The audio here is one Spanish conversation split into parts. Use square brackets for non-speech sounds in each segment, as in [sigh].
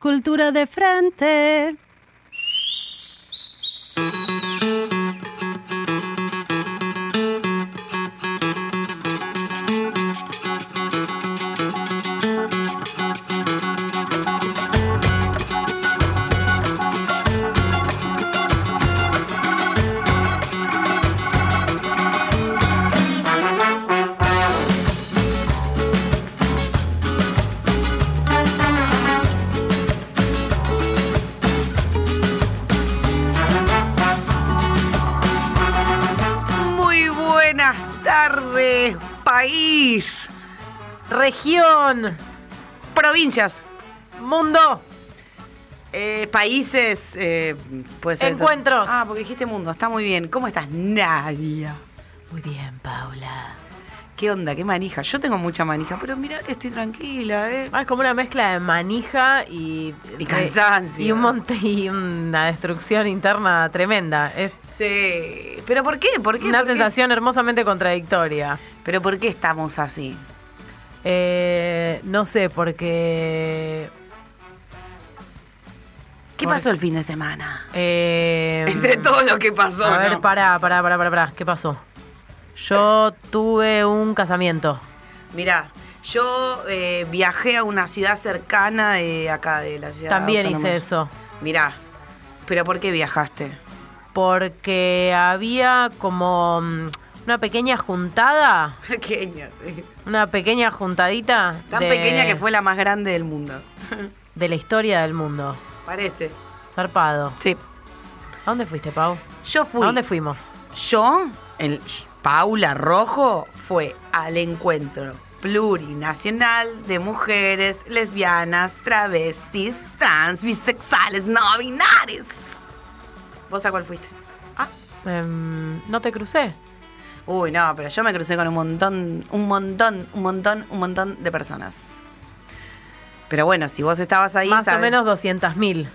Cultura de frente. Región, provincias, mundo, eh, países, eh, puede ser- Encuentros. Ah, porque dijiste mundo, está muy bien. ¿Cómo estás, Nadia? Muy bien, Paula. ¿Qué onda? ¿Qué manija? Yo tengo mucha manija, pero mira que estoy tranquila, ¿eh? Ah, es como una mezcla de manija y... Y cansancio. Y, un monte, y una destrucción interna tremenda. Es Sí. ¿Pero por qué? ¿Por qué? una ¿Por qué? sensación hermosamente contradictoria. ¿Pero por qué estamos así? Eh, no sé, porque... ¿Qué Por- pasó el fin de semana? eh, Entre todo lo que pasó, A ver, ¿no? pará, pará, pará, pará, pará. ¿Qué pasó? Yo tuve un casamiento. Mirá, yo eh, viajé a una ciudad cercana de acá, de la ciudad. También autónoma. hice eso. Mirá, pero ¿por qué viajaste? Porque había como mm, una pequeña juntada, [laughs] Pequeña, sí. una pequeña juntadita. Tan de- pequeña que fue la más grande del mundo. [laughs] De la historia del mundo. Parece. Zarpado. Sí. ¿A dónde fuiste, Pau? Yo fui. ¿A dónde fuimos? Yo, el Paula Rojo, fue al encuentro plurinacional de mujeres lesbianas, travestis, trans, bisexuales, no binarias. ¿Vos a cuál fuiste? Ah. No te crucé. Uy, no, pero yo me crucé con un montón, un montón, un montón, un montón de personas. Pero bueno, si vos estabas ahí, Más o menos 200.000.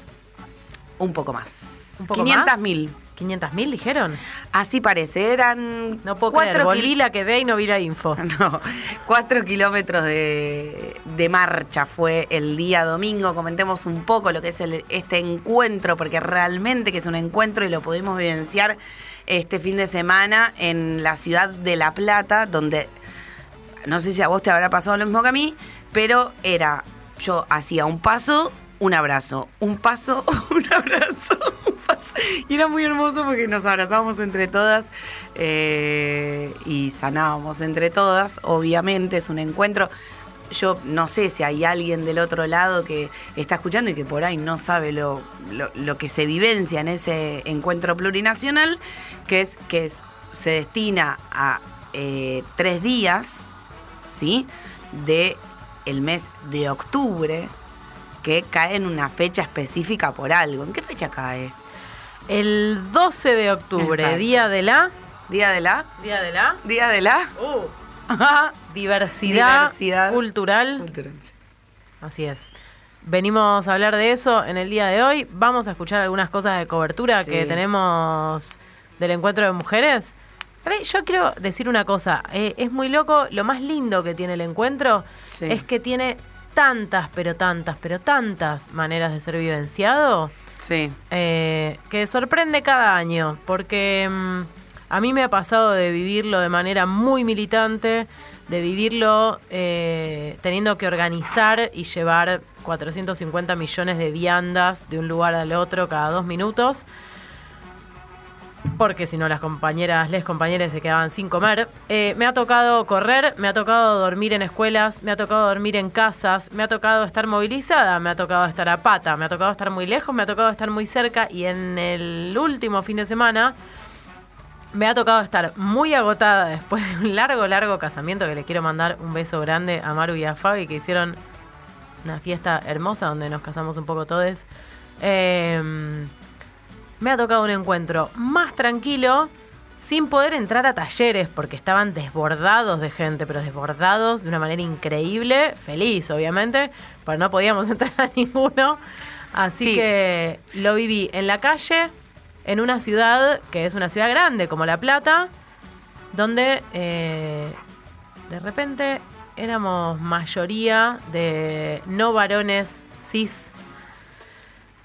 un poco más. ¿Un poco 500 mil. ¿500.000 dijeron? Así parece, eran No puedo cuatro creer. la quedé y no vi la info. [laughs] No, cuatro kilómetros de, de marcha fue el día domingo. Comentemos un poco lo que es el- este encuentro, porque realmente que es un encuentro y lo pudimos vivenciar este fin de semana en la ciudad de La Plata, donde no sé si a vos te habrá pasado lo mismo que a mí, pero era, yo hacía un paso, un abrazo, un paso, [laughs] un abrazo, un paso. Y era muy hermoso porque nos abrazábamos entre todas eh, y sanábamos entre todas. Obviamente es un encuentro. Yo no sé si hay alguien del otro lado que está escuchando y que por ahí no sabe lo, lo- lo que se vivencia en ese encuentro plurinacional, que es que es- se destina a eh, tres días, ¿sí? De el mes de octubre, que cae en una fecha específica por algo. ¿En qué fecha cae? El 12 de octubre, Exacto. día de la... ¿Día de la? ¿Día de la? ¿Día de la? Uh, [laughs] diversidad, Diversidad. cultural. Cultural. Así es. Venimos a hablar de eso en el día de hoy. Vamos a escuchar algunas cosas de cobertura Sí. que tenemos del encuentro de mujeres. A ver, Yo quiero decir una cosa. eh, es muy loco. Lo más lindo que tiene el encuentro Sí. es que tiene tantas, pero tantas, pero tantas maneras de ser vivenciado Sí. eh, que sorprende cada año, porque mm, a mí me ha pasado de vivirlo de manera muy militante, de vivirlo eh, teniendo que organizar y llevar 450 millones de viandas de un lugar al otro cada dos minutos. Porque si no las compañeras, les compañeras se quedaban sin comer. Eh, me ha tocado correr, me ha tocado dormir en escuelas, me ha tocado dormir en casas, me ha tocado estar movilizada, me ha tocado estar a pata, me ha tocado estar muy lejos, me ha tocado estar muy cerca y en el último fin de semana me ha tocado estar muy agotada [laughs] después de un largo, largo casamiento que le quiero mandar un beso grande a Maru y a Fabi que hicieron una fiesta hermosa donde nos casamos un poco todos. Eh, me ha tocado un encuentro más tranquilo, sin poder entrar a talleres, porque estaban desbordados de gente, pero desbordados de una manera increíble, feliz obviamente, pero no podíamos [laughs] entrar a ninguno. Así Sí. que lo viví en la calle, en una ciudad que es una ciudad grande como La Plata, donde eh, de repente éramos mayoría de no varones cis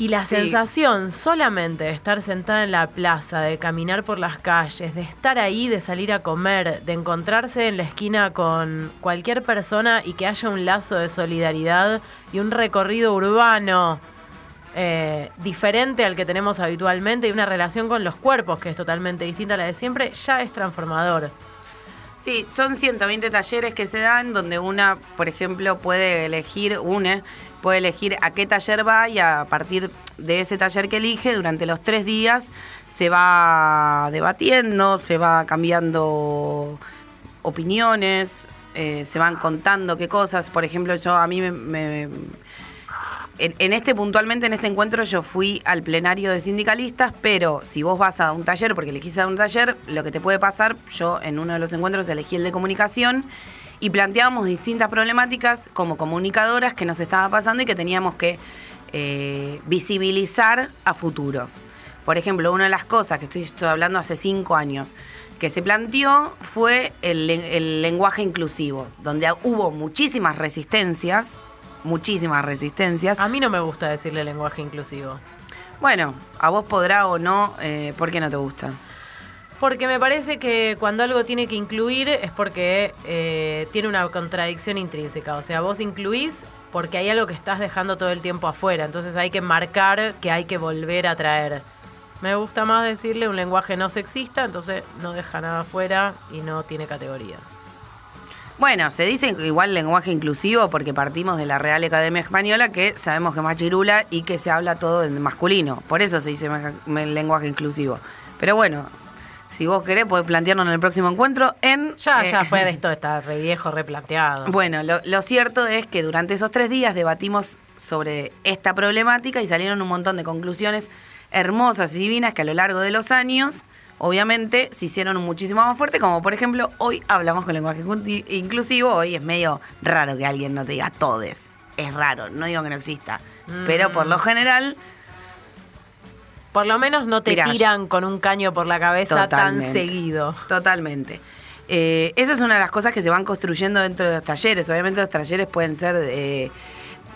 Y la Sí. sensación solamente de estar sentada en la plaza, de caminar por las calles, de estar ahí, de salir a comer, de encontrarse en la esquina con cualquier persona y que haya un lazo de solidaridad y un recorrido urbano eh, diferente al que tenemos habitualmente y una relación con los cuerpos que es totalmente distinta a la de siempre, ya es transformador. Sí, son 120 talleres que se dan donde una, por ejemplo, puede elegir, una, puede elegir a qué taller va y a partir de ese taller que elige, durante los tres días se va debatiendo, se va cambiando opiniones, eh, se van contando qué cosas. Por ejemplo, yo a mí me... en este puntualmente, en este encuentro, yo fui al plenario de sindicalistas, pero si vos vas a un taller, porque elegís a un taller, lo que te puede pasar, yo en uno de los encuentros elegí el de comunicación y planteábamos distintas problemáticas como comunicadoras que nos estaba pasando y que teníamos que eh, visibilizar a futuro. Por ejemplo, una de las cosas que estoy, estoy hablando hace cinco años, que se planteó fue el lenguaje inclusivo, donde hubo muchísimas resistencias, muchísimas resistencias. A mí no me gusta decirle lenguaje inclusivo. Bueno, a vos podrá o no, eh, ¿por qué no te gusta? Porque me parece que cuando algo tiene que incluir es porque eh, tiene una contradicción intrínseca. O sea, vos incluís porque hay algo que estás dejando todo el tiempo afuera. Entonces hay que marcar que hay que volver a traer. Me gusta más decirle un lenguaje no sexista, entonces no deja nada afuera y no tiene categorías. Bueno, se dice igual lenguaje inclusivo porque partimos de la Real Academia Española que sabemos que es machirula y que se habla todo en masculino. Por eso se dice lenguaje inclusivo. Pero bueno, si vos querés podés plantearnos en el próximo encuentro en... Ya, eh, ya fue de [laughs] esto, está re viejo, replanteado. Bueno, lo, lo cierto es que durante esos tres días debatimos sobre esta problemática y salieron un montón de conclusiones hermosas y divinas que a lo largo de los años, obviamente, se hicieron muchísimo más fuerte, como por ejemplo, hoy hablamos con lenguaje inclu- inclusivo, hoy es medio raro que alguien no te diga todes. Es raro, no digo que no exista, pero por lo general Por lo menos no te Mirá, tiran con un caño por la cabeza tan seguido. Totalmente. Eh, esa es una de las cosas que se van construyendo dentro de los talleres. Obviamente los talleres pueden ser de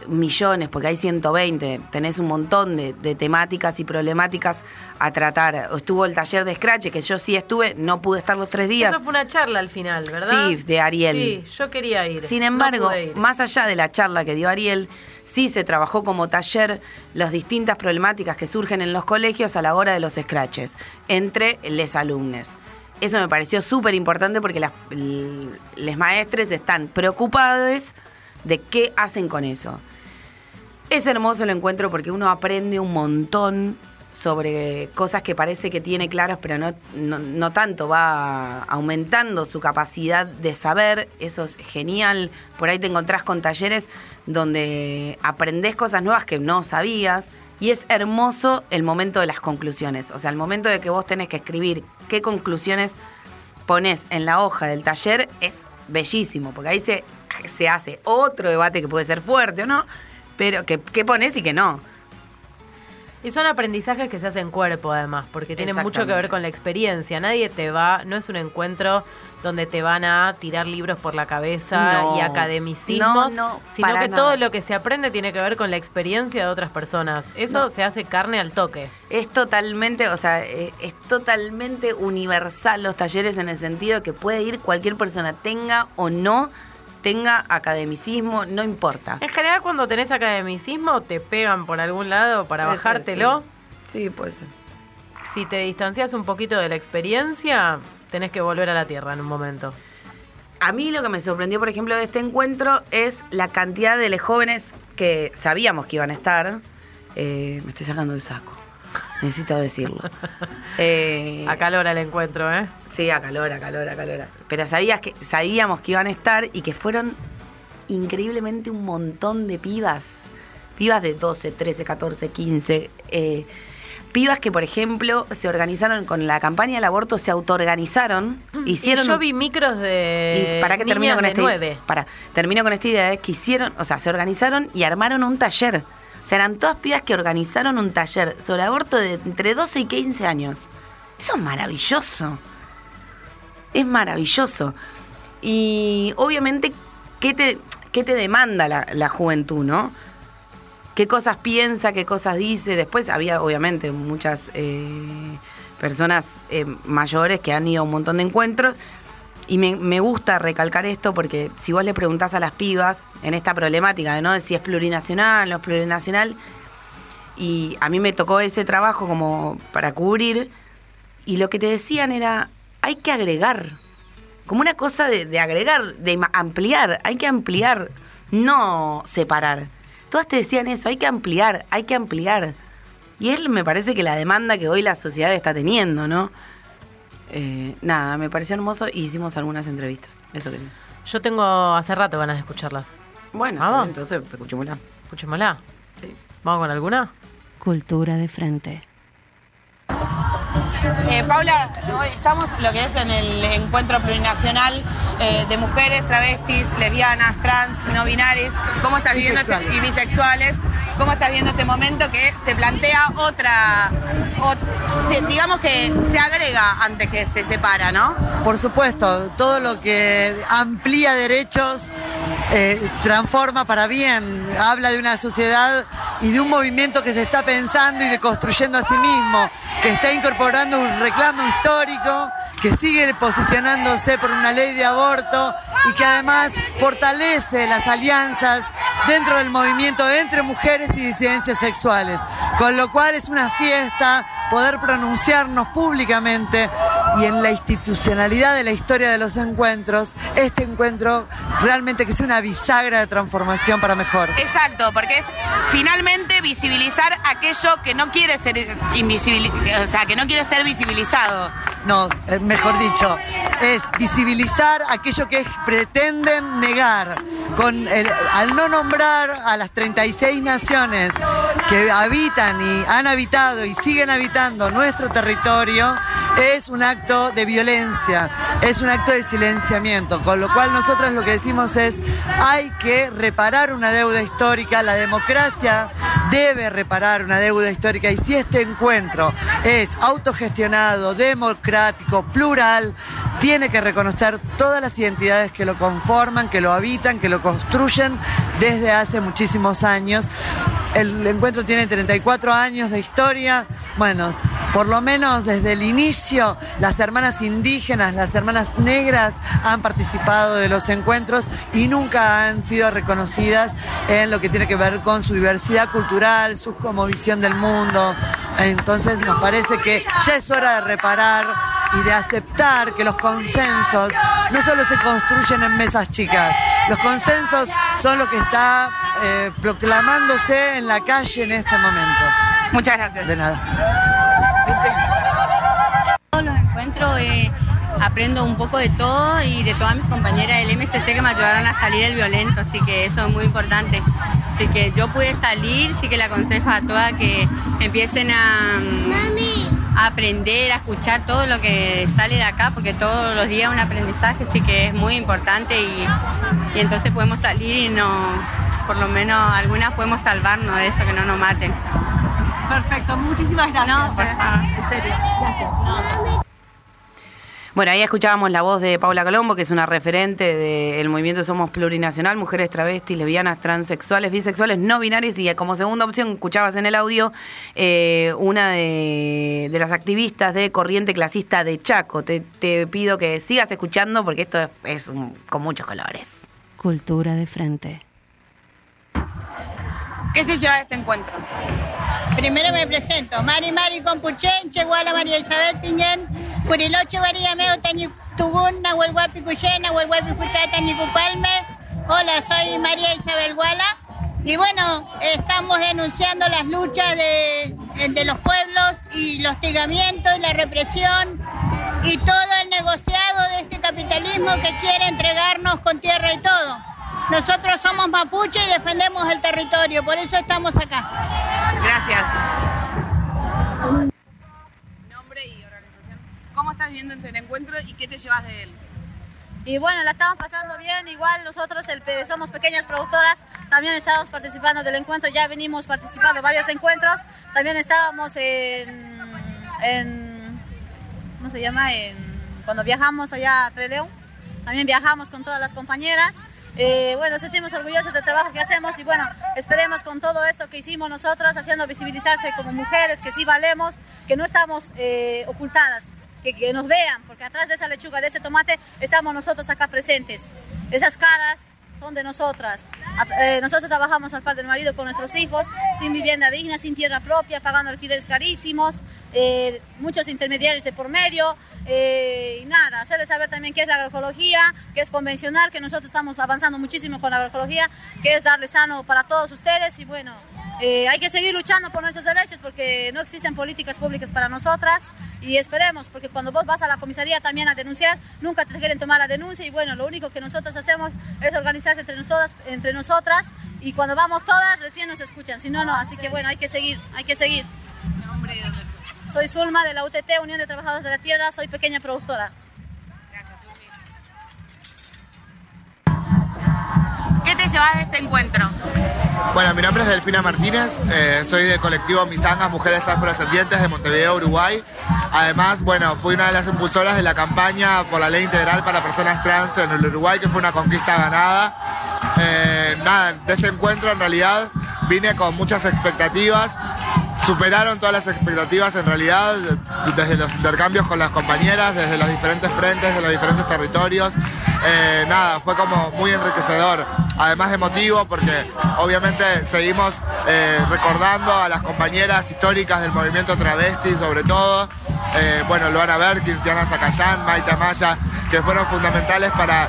millones, porque hay 120. Tenés un montón de, de temáticas y problemáticas a tratar. Estuvo el taller de Scratch, que yo sí estuve, no pude estar los tres días. Eso fue una charla al final, ¿verdad? Sí, de Ariel. Sí, yo quería ir. Sin embargo, ir. más allá de la charla que dio Ariel, sí se trabajó como taller las distintas problemáticas que surgen en los colegios a la hora de los scratches entre les alumnos. Eso me pareció súper importante porque las les maestres están preocupados de qué hacen con eso. Es hermoso el encuentro porque uno aprende un montón sobre cosas que parece que tiene claras, pero no, no, no tanto, va aumentando su capacidad de saber, eso es genial. Por ahí te encontrás con talleres donde aprendés cosas nuevas que no sabías. Y es hermoso el momento de las conclusiones, o sea, el momento de que vos tenés que escribir qué conclusiones pones en la hoja del taller es bellísimo, porque ahí se, se hace otro debate que puede ser fuerte o no, pero que, que pones y que no. Y son aprendizajes que se hacen cuerpo además, porque tienen mucho que ver con la experiencia. Nadie te va, no es un encuentro donde te van a tirar libros por la cabeza No. y academicismos, No, no, sino que nada. todo lo que se aprende tiene que ver con la experiencia de otras personas. Eso se hace carne al toque. Es totalmente, o sea, eh, es totalmente universal los talleres en el sentido que puede ir cualquier persona, tenga o no tenga academicismo, no importa. En general cuando tenés academicismo te pegan por algún lado para Puede ser, bajártelo. Sí, sí puede ser. Si te distancias un poquito de la experiencia, tenés que volver a la tierra en un momento. A mí lo que me sorprendió, por ejemplo, de este encuentro es la cantidad de los jóvenes que sabíamos que iban a estar. Eh, me estoy sacando el saco. Necesito decirlo. [laughs] Eh, Acalora el encuentro, ¿eh? Sí, a calor, a calor, a calor. Pero sabías que, sabíamos que iban a estar y que fueron increíblemente un montón de pibas. Pibas de 12, 13, 14, 15. eh, pibas que, por ejemplo, se organizaron con la campaña del aborto, se autoorganizaron. Hicieron y yo vi micros de y para que termino con esta nueve. para termino con esta idea es que hicieron, o sea, se organizaron y armaron un taller. Eran todas pibas que organizaron un taller sobre aborto de entre 12 y 15 años. Eso es maravilloso. Es maravilloso. Y obviamente, ¿qué te, qué te demanda la, la juventud, no? qué cosas piensa, qué cosas dice. Después había, obviamente, muchas eh, personas eh, mayores que han ido a un montón de encuentros. Y me, me gusta recalcar esto porque si vos le preguntás a las pibas en esta problemática de no si es plurinacional, no es plurinacional, y a mí me tocó ese trabajo como para cubrir, y lo que te decían era, hay que agregar, como una cosa de, de agregar, de ampliar, hay que ampliar, no separar. Todas te decían eso, hay que ampliar, hay que ampliar. Y es, me parece que la demanda que hoy la sociedad está teniendo, ¿no? Eh, nada, me pareció hermoso y hicimos algunas entrevistas. Eso quería. Yo tengo hace rato ganas de escucharlas. Bueno, Vamos. entonces escuchémosla. Escuchémosla. Sí. ¿Vamos con alguna? Cultura de frente. Eh, Paula, hoy estamos lo que es en el encuentro plurinacional eh, de mujeres, travestis, lesbianas, trans, no binarias. ¿Cómo estás viviendo este- y bisexuales? ¿Cómo estás viendo este momento que se plantea otra, ot- se- digamos que se agrega antes que se separa, ¿no? Por supuesto, todo lo que amplía derechos eh, transforma para bien, habla de una sociedad y de un movimiento que se está pensando y de construyendo a sí mismo, que está incorporando un reclamo histórico, que sigue posicionándose por una ley de aborto y que además fortalece las alianzas dentro del movimiento entre mujeres y disidencias sexuales, con lo cual es una fiesta poder pronunciarnos públicamente y en la institucionalidad de la historia de los encuentros, este encuentro realmente que sea una bisagra de transformación para mejor. Exacto, porque es finalmente visibilizar aquello que no quiere ser invisibil, o sea, que no quiere ser visibilizado. No, eh, mejor dicho, es visibilizar aquello que pretenden negar. Con el- al no nombrar a las 36 naciones que habitan y han habitado y siguen habitando nuestro territorio, es un acto de violencia, es un acto de silenciamiento. Con lo cual nosotros lo que decimos es, hay que reparar una deuda histórica, la democracia debe reparar una deuda histórica y si este encuentro es autogestionado, democrático, plural, tiene que reconocer todas las identidades que lo conforman, que lo habitan, que lo construyen desde hace muchísimos años. El encuentro tiene 34 años de historia. Bueno, por lo menos desde el inicio, las hermanas indígenas, las hermanas negras han participado de los encuentros y nunca han sido reconocidas en lo que tiene que ver con su diversidad cultural, su como visión del mundo. Entonces nos parece que ya es hora de reparar y de aceptar que los consensos no solo se construyen en mesas chicas, los consensos son lo que está eh, proclamándose en la calle en este momento. Muchas gracias. De nada. Todos los encuentros eh, aprendo un poco de todo y de todas mis compañeras del MSC que me ayudaron a salir del violento, así que eso es muy importante. Así que yo pude salir, sí que le aconsejo a todas que empiecen a, mm, a aprender, a escuchar todo lo que sale de acá, porque todos los días un aprendizaje, así que es muy importante y, y entonces podemos salir y no, por lo menos algunas podemos salvarnos de eso, que no nos maten. Perfecto, muchísimas gracias. No, por favor, en serio. Bueno, ahí escuchábamos la voz de Paula Colombo, que es una referente del movimiento Somos Plurinacional, mujeres travestis, lesbianas, transexuales, bisexuales, no binarias, y como segunda opción escuchabas en el audio eh, una de, de las activistas de Corriente Clasista de Chaco. Te, te pido que sigas escuchando porque esto es, es un- con muchos colores. Cultura de frente. ¿Qué se lleva de este encuentro? Primero me presento, Mari Mari Compuchen, Cheguala María Isabel Piñén, Furiloche Guaríameo Tañi Tugún, Nahuelguapi Cuyen, Nahuelguapi Fuchá Tañi Cupalme. Hola, soy María Isabel Guala. Y bueno, estamos denunciando las luchas de, de los pueblos y los hostigamientos y la represión y todo el negociado de este capitalismo que quiere entregarnos con tierra y todo. Nosotros somos mapuche y defendemos el territorio, por eso estamos acá. Gracias. ¿Cómo estás viendo este encuentro y qué te llevas de él? Y bueno, la estamos pasando bien. Igual nosotros somos pequeñas productoras, también estamos participando del encuentro, ya venimos participando en varios encuentros. También estábamos en, en ¿cómo se llama? En, cuando viajamos allá a Trelew, también viajamos con todas las compañeras. Eh, bueno, sentimos orgullosos del trabajo que hacemos y bueno, esperemos con todo esto que hicimos nosotros, haciendo visibilizarse como mujeres, que sí valemos, que no estamos eh, ocultadas, que, que nos vean, porque atrás de esa lechuga, de ese tomate, estamos nosotros acá presentes. Esas caras son de nosotras. Eh, nosotros trabajamos al par del marido con nuestros hijos, sin vivienda digna, sin tierra propia, pagando alquileres carísimos, eh, muchos intermediarios de por medio. eh, y nada, hacerles saber también qué es la agroecología, que es convencional, que nosotros estamos avanzando muchísimo con la agroecología, que es darle sano para todos ustedes y bueno. Eh, hay que seguir luchando por nuestros derechos porque no existen políticas públicas para nosotras y esperemos, porque cuando vos vas a la comisaría también a denunciar, nunca te quieren tomar la denuncia y bueno, lo único que nosotros hacemos es organizarse entre, nos- todas, entre nosotras y cuando vamos todas recién nos escuchan, si no, no, así que bueno, hay que seguir, hay que seguir. Soy Zulma de la UTT, Unión de Trabajadores de la Tierra, soy pequeña productora. Te llevas de este encuentro? Bueno, mi nombre es Delfina Martínez, eh, soy del colectivo Misangas Mujeres Afrodescendientes de Montevideo, Uruguay. Además, bueno, fui una de las impulsoras de la campaña por la ley integral para personas trans en el Uruguay, que fue una conquista ganada. Eh, nada, de este encuentro en realidad vine con muchas expectativas. Superaron todas las expectativas en realidad, desde los intercambios con las compañeras, desde los diferentes frentes, de los diferentes territorios. Eh, nada, fue como muy enriquecedor. Además emotivo porque obviamente seguimos eh, recordando a las compañeras históricas del movimiento travesti sobre todo. Eh, bueno, Luana Berkins, Diana Zacayán, Maite Maya, que fueron fundamentales para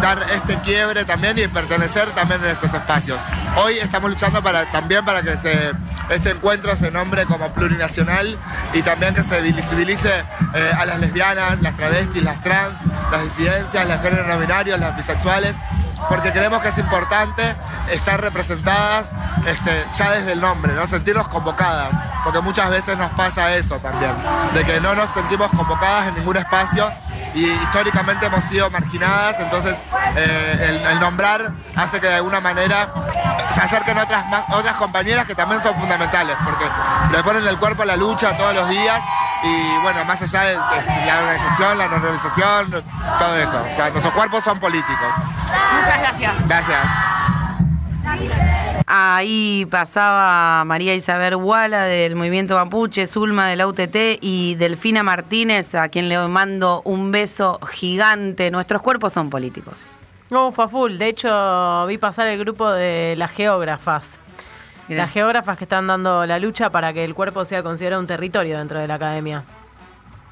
dar este quiebre también y pertenecer también en estos espacios. Hoy estamos luchando para, también para que este encuentro se nombre como plurinacional y también que se visibilice eh, a las lesbianas, las travestis, las trans, las disidencias, los géneros binarios, las bisexuales, porque creemos que es importante estar representadas este, ya desde el nombre, ¿no? sentirnos convocadas, porque muchas veces nos pasa eso también, de que no nos sentimos convocadas en ningún espacio y históricamente hemos sido marginadas, entonces eh, el, nombrar hace que de alguna manera se acerquen otras, otras compañeras que también son fundamentales, porque le ponen el cuerpo a la lucha todos los días y bueno, más allá de, de la organización, la no organización, todo eso. O sea, nuestros cuerpos son políticos. Muchas gracias. Gracias. Ahí pasaba María Isabel Guala del Movimiento Mapuche, Zulma de la UTT y Delfina Martínez, a quien le mando un beso gigante. Nuestros cuerpos son políticos. No, fue a full. De hecho, vi pasar el grupo de las geógrafas. Las geógrafas que están dando la lucha para que el cuerpo sea considerado un territorio dentro de la academia.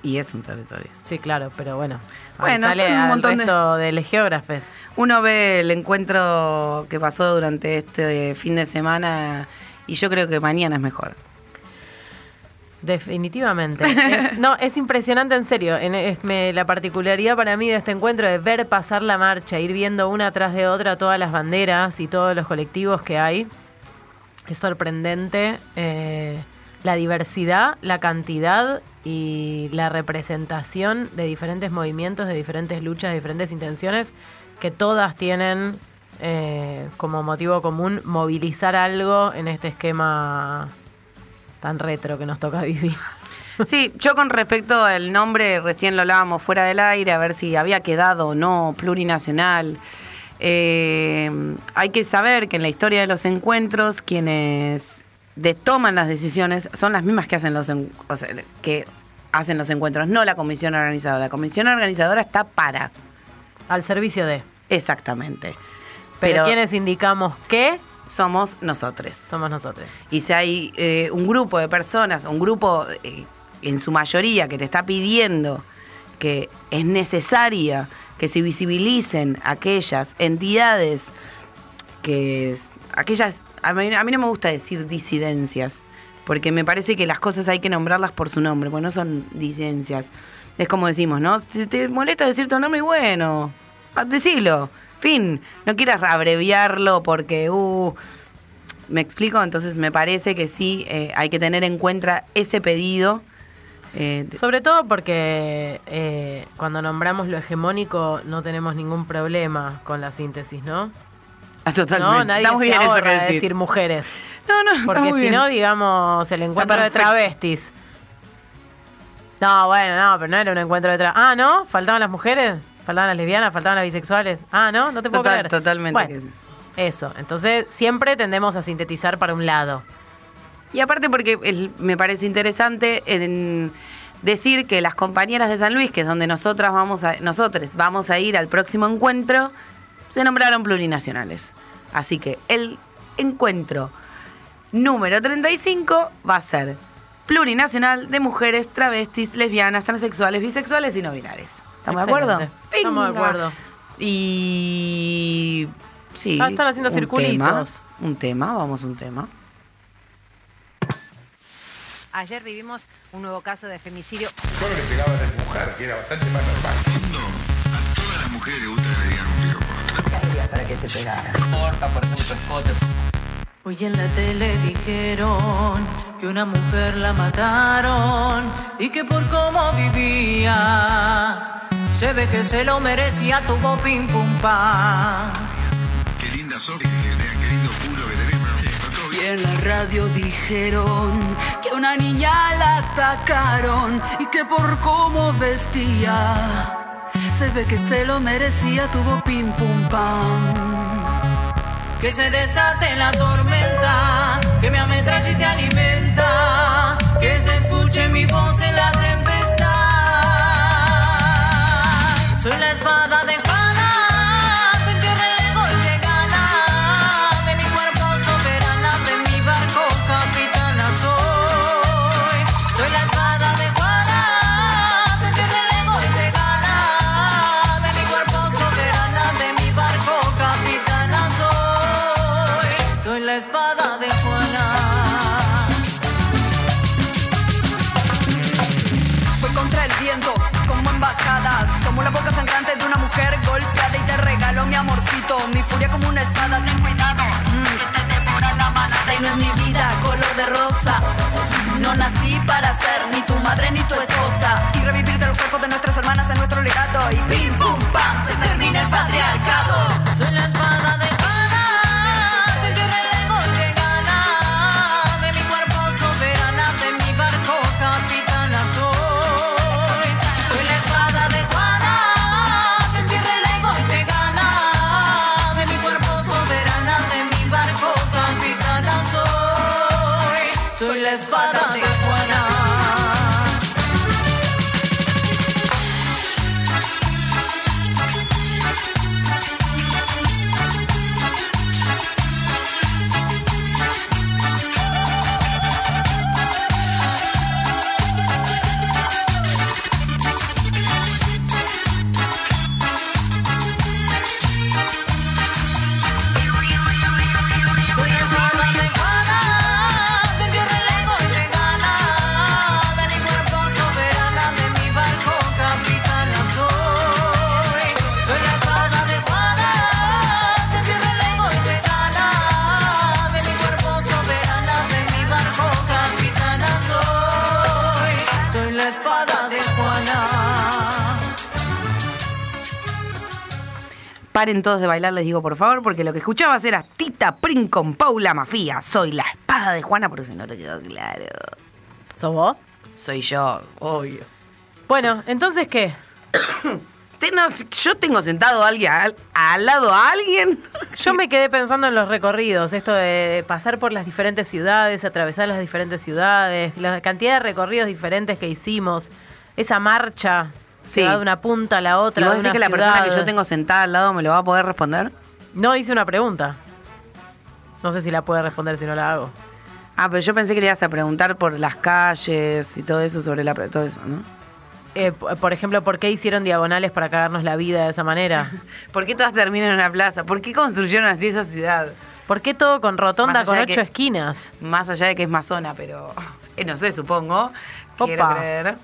Y es un territorio. Sí, claro, pero bueno. Bueno, sale son un montón de- resto de, los geógrafes. Uno ve el encuentro que pasó durante este fin de semana y yo creo que mañana es mejor. Definitivamente. Es- no, es impresionante en serio. En- es- me- la particularidad para mí de este encuentro es ver pasar la marcha, ir viendo una tras de otra todas las banderas y todos los colectivos que hay. Es sorprendente eh, la diversidad, la cantidad y la representación de diferentes movimientos, de diferentes luchas, de diferentes intenciones, que todas tienen eh, como motivo común movilizar algo en este esquema tan retro que nos toca vivir. [laughs] Sí, yo con respecto al nombre, recién lo hablábamos fuera del aire, a ver si había quedado o no plurinacional. Eh, hay que saber que en la historia de los encuentros, quienes de- toman las decisiones son las mismas que hacen los en- o sea, que hacen los encuentros, no la comisión organizadora. La comisión organizadora está para. Al servicio de. Exactamente. Pero, Pero, quienes indicamos que somos nosotros. somos nosotros. Y si hay eh, un grupo de personas, un grupo eh, en su mayoría que te está pidiendo que es necesaria que se visibilicen aquellas entidades que aquellas a mí, a mí no me gusta decir disidencias porque me parece que las cosas hay que nombrarlas por su nombre, porque no son disidencias. Es como decimos, ¿no? Si te molesta decir tu nombre, bueno, ah, decilo. Fin, no quieras abreviarlo porque uh, ¿Me explico? Entonces me parece que sí eh, hay que tener en cuenta ese pedido. Eh, Sobre todo porque eh, cuando nombramos lo hegemónico no tenemos ningún problema con la síntesis, ¿no? Ah, totalmente. No, nadie Está muy se bien ahorra decir mujeres. No, no, Porque si no, digamos, el encuentro de travestis. No, bueno, no, pero no era un encuentro de travestis. Ah, ¿no? ¿Faltaban las mujeres? Faltaban las lesbianas, faltaban las bisexuales. Ah, ¿no? No te puedo Total- creer. totalmente Bueno. Eso. Entonces, siempre tendemos a sintetizar para un lado. Y aparte porque el- me parece interesante en decir que las compañeras de San Luis, que es donde nosotras vamos a, nosotros vamos a ir al próximo encuentro, se nombraron plurinacionales. Así que el encuentro número 35 va a ser plurinacional de mujeres travestis, lesbianas, transexuales, bisexuales y no binarias. ¿Estamos de acuerdo? Estamos de acuerdo. Y sí. Ah, están haciendo un circulitos. tema, un tema, vamos un tema. Ayer vivimos un nuevo caso de femicidio. Solo le pegaba a la mujer, que era bastante más normal. A todas las mujeres le gusta que le digan un tiro por Para que te pegara. Corta, por ejemplo, escote. Hoy en la tele dijeron que una mujer la mataron y que por cómo vivía se ve que se lo merecía, tuvo pim pum pam. Qué linda sos, En la radio dijeron que una niña la atacaron y que por cómo vestía se ve que se lo merecía, tuvo pim pum pam. Que se desate la tormenta, que me ametralle y te alimenta, que se escuche mi voz en la tempestad. Soy la espada de mi amorcito. Mi furia como una espada, ten cuidado. Mm, que te devora la manada y no es mi vida color de rosa. No nací para ser ni tu madre ni tu esposa. Y revivir de los cuerpos de nuestras hermanas en nuestro legado. Y pim pum Paren todos de bailar, les digo por favor, porque lo que escuchabas era Tita Prin con Paula Mafía. Soy la espada de Juana, por si no te quedó claro. ¿Sos vos? Soy yo, obvio. Bueno, entonces, ¿qué? [coughs] Yo tengo sentado a alguien, al, al lado a alguien. [laughs] Yo me quedé pensando en los recorridos, esto de, de pasar por las diferentes ciudades, atravesar las diferentes ciudades, la cantidad de recorridos diferentes que hicimos, esa marcha Sí. que va de una punta a la ¿Y otra. vos de decís una que la persona que yo tengo sentada al lado me lo va a poder responder? No hice una pregunta. No sé si la puede responder si no la hago. Ah, pero yo pensé que le ibas a preguntar por las calles y todo eso sobre la todo eso, ¿no? Eh, por ejemplo, ¿por qué hicieron diagonales para cagarnos la vida de esa manera? [laughs] ¿Por qué todas terminan en una plaza? ¿Por qué construyeron así esa ciudad? ¿Por qué todo con rotonda con ocho que- esquinas? Más allá de que es masona, pero [laughs] eh, no sé, supongo. Quiero Opa. creer.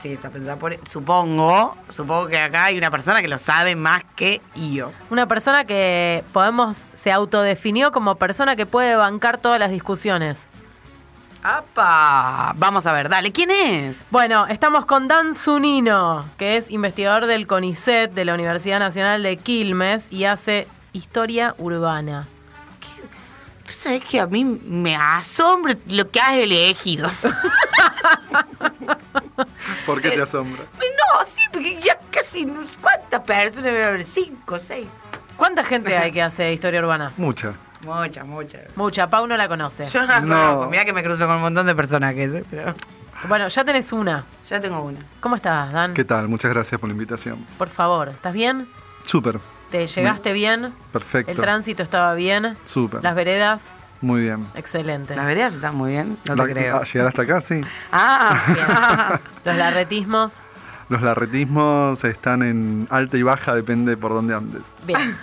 Sí, está pensada por. Supongo, supongo que acá hay una persona que lo sabe más que yo. Una persona que podemos, se autodefinió como persona que puede bancar todas las discusiones. ¡Apa! Vamos a ver, dale, ¿quién es? Bueno, estamos con Dan Zunino, que es investigador del CONICET de la Universidad Nacional de Quilmes y hace historia urbana. ¿Sabes que a mí me asombra lo que has elegido? [laughs] ¿Por qué te asombra? No, sí, porque ya casi. ¿cuán- ¿Cuántas personas debe haber? ¿Cinco, seis? ¿Cuánta gente hay que hace historia urbana? Mucha. Muchas, muchas. Mucha, Pau no la conoce. Yo no, la No. conozco. Mirá que me cruzo con un montón de personajes, ¿eh? pero Bueno, ya tenés una. ya tengo una. ¿Cómo estás, Dan? ¿Qué tal? Muchas gracias por la invitación. Por favor, ¿estás bien? Súper. ¿Te llegaste bien? Perfecto. ¿El tránsito estaba bien? Súper. ¿Las veredas? Muy bien. Excelente. ¿Las veredas están muy bien? No La- te creo. ah, llegar hasta acá, sí. Ah, ¿Los larretismos? Los larretismos están en alta y baja, depende por dónde andes. Bien.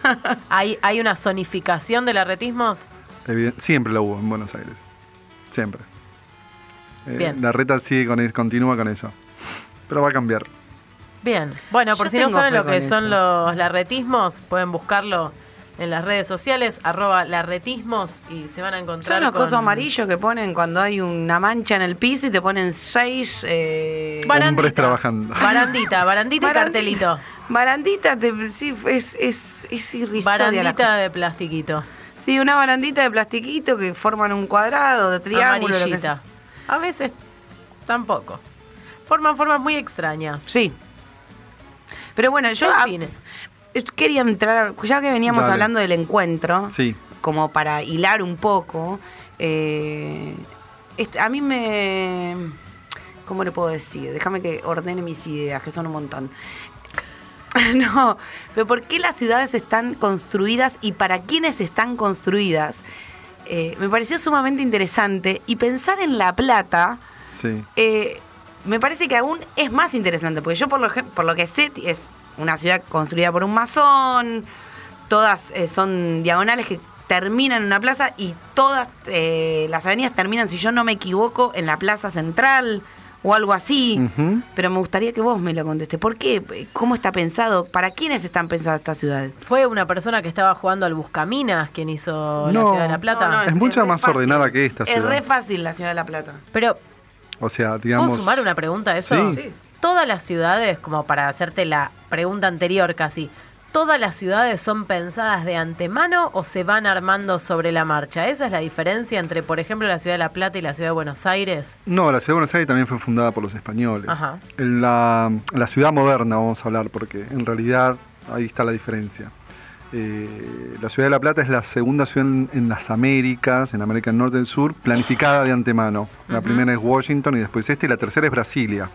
¿Hay, ¿Hay una zonificación de larretismos? Siempre la hubo en Buenos Aires. Siempre. Eh, Bien. La reta sigue con, continúa con eso. Pero va a cambiar. Bien. Bueno, por Yo si no saben lo que son eso. los larretismos, pueden buscarlo en las redes sociales, arroba larretismos, y se van a encontrar Son los con... cosos amarillos que ponen cuando hay una mancha en el piso y te ponen seis. Eh, Barandita. Hombres trabajando. Barandita, barandita y cartelito. Barandita, te- sí, es, es, es irrisoria Barandita de plastiquito. Sí, una barandita de plastiquito que forman un cuadrado, de triángulo, lo que Amarillita. A veces tampoco. Forman formas muy extrañas. Sí. Pero bueno, yo En fin. eh, quería entrar, ya que veníamos Dale. hablando del encuentro, Sí. como para hilar un poco, eh, este, a mí me... ¿Cómo le puedo decir? Déjame que ordene mis ideas, que son un montón. [laughs] No, pero ¿por qué las ciudades están construidas y para quiénes están construidas? Eh, me pareció sumamente interesante y pensar en La Plata Sí. eh, me parece que aún es más interesante, porque yo por lo, por lo que sé es una ciudad construida por un masón, todas eh, son diagonales que terminan en una plaza y todas eh, las avenidas terminan, si yo no me equivoco, en la plaza central o algo así. Pero me gustaría que vos me lo contestes. ¿Por qué? ¿Cómo está pensado? ¿Para quiénes están pensadas estas ciudades? ¿Fue una persona que estaba jugando al Buscaminas quien hizo la. Ciudad de la Plata? No, no, Es mucho más fácil. ordenada que esta Es ciudad. re fácil la ciudad de La Plata. Pero, O sea, digamos. ¿puedo sumar una pregunta a eso? Sí. Todas las ciudades, como para hacerte la pregunta anterior casi, ¿todas las ciudades son pensadas de antemano o se van armando sobre la marcha? ¿Esa es la diferencia entre, por ejemplo, la Ciudad de La Plata y la Ciudad de Buenos Aires? No, la ciudad de Buenos Aires también fue fundada por los españoles. Ajá. En la, la ciudad moderna vamos a hablar, porque en realidad ahí está la diferencia. Eh, la ciudad de La Plata es la segunda ciudad en, en las Américas, en América del Norte y del Sur, planificada de antemano. La primera es Washington y después esta y la tercera es Brasilia.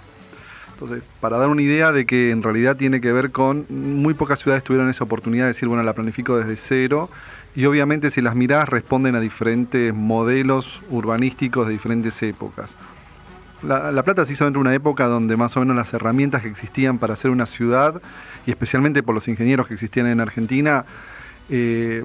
Entonces, para dar una idea de que en realidad tiene que ver con, muy pocas ciudades tuvieron esa oportunidad de decir, bueno, la planifico desde cero. Y obviamente si las mirás responden a diferentes modelos urbanísticos de diferentes épocas. La, La Plata se hizo dentro de una época donde más o menos las herramientas que existían para hacer una ciudad, y especialmente por los ingenieros que existían en Argentina, eh,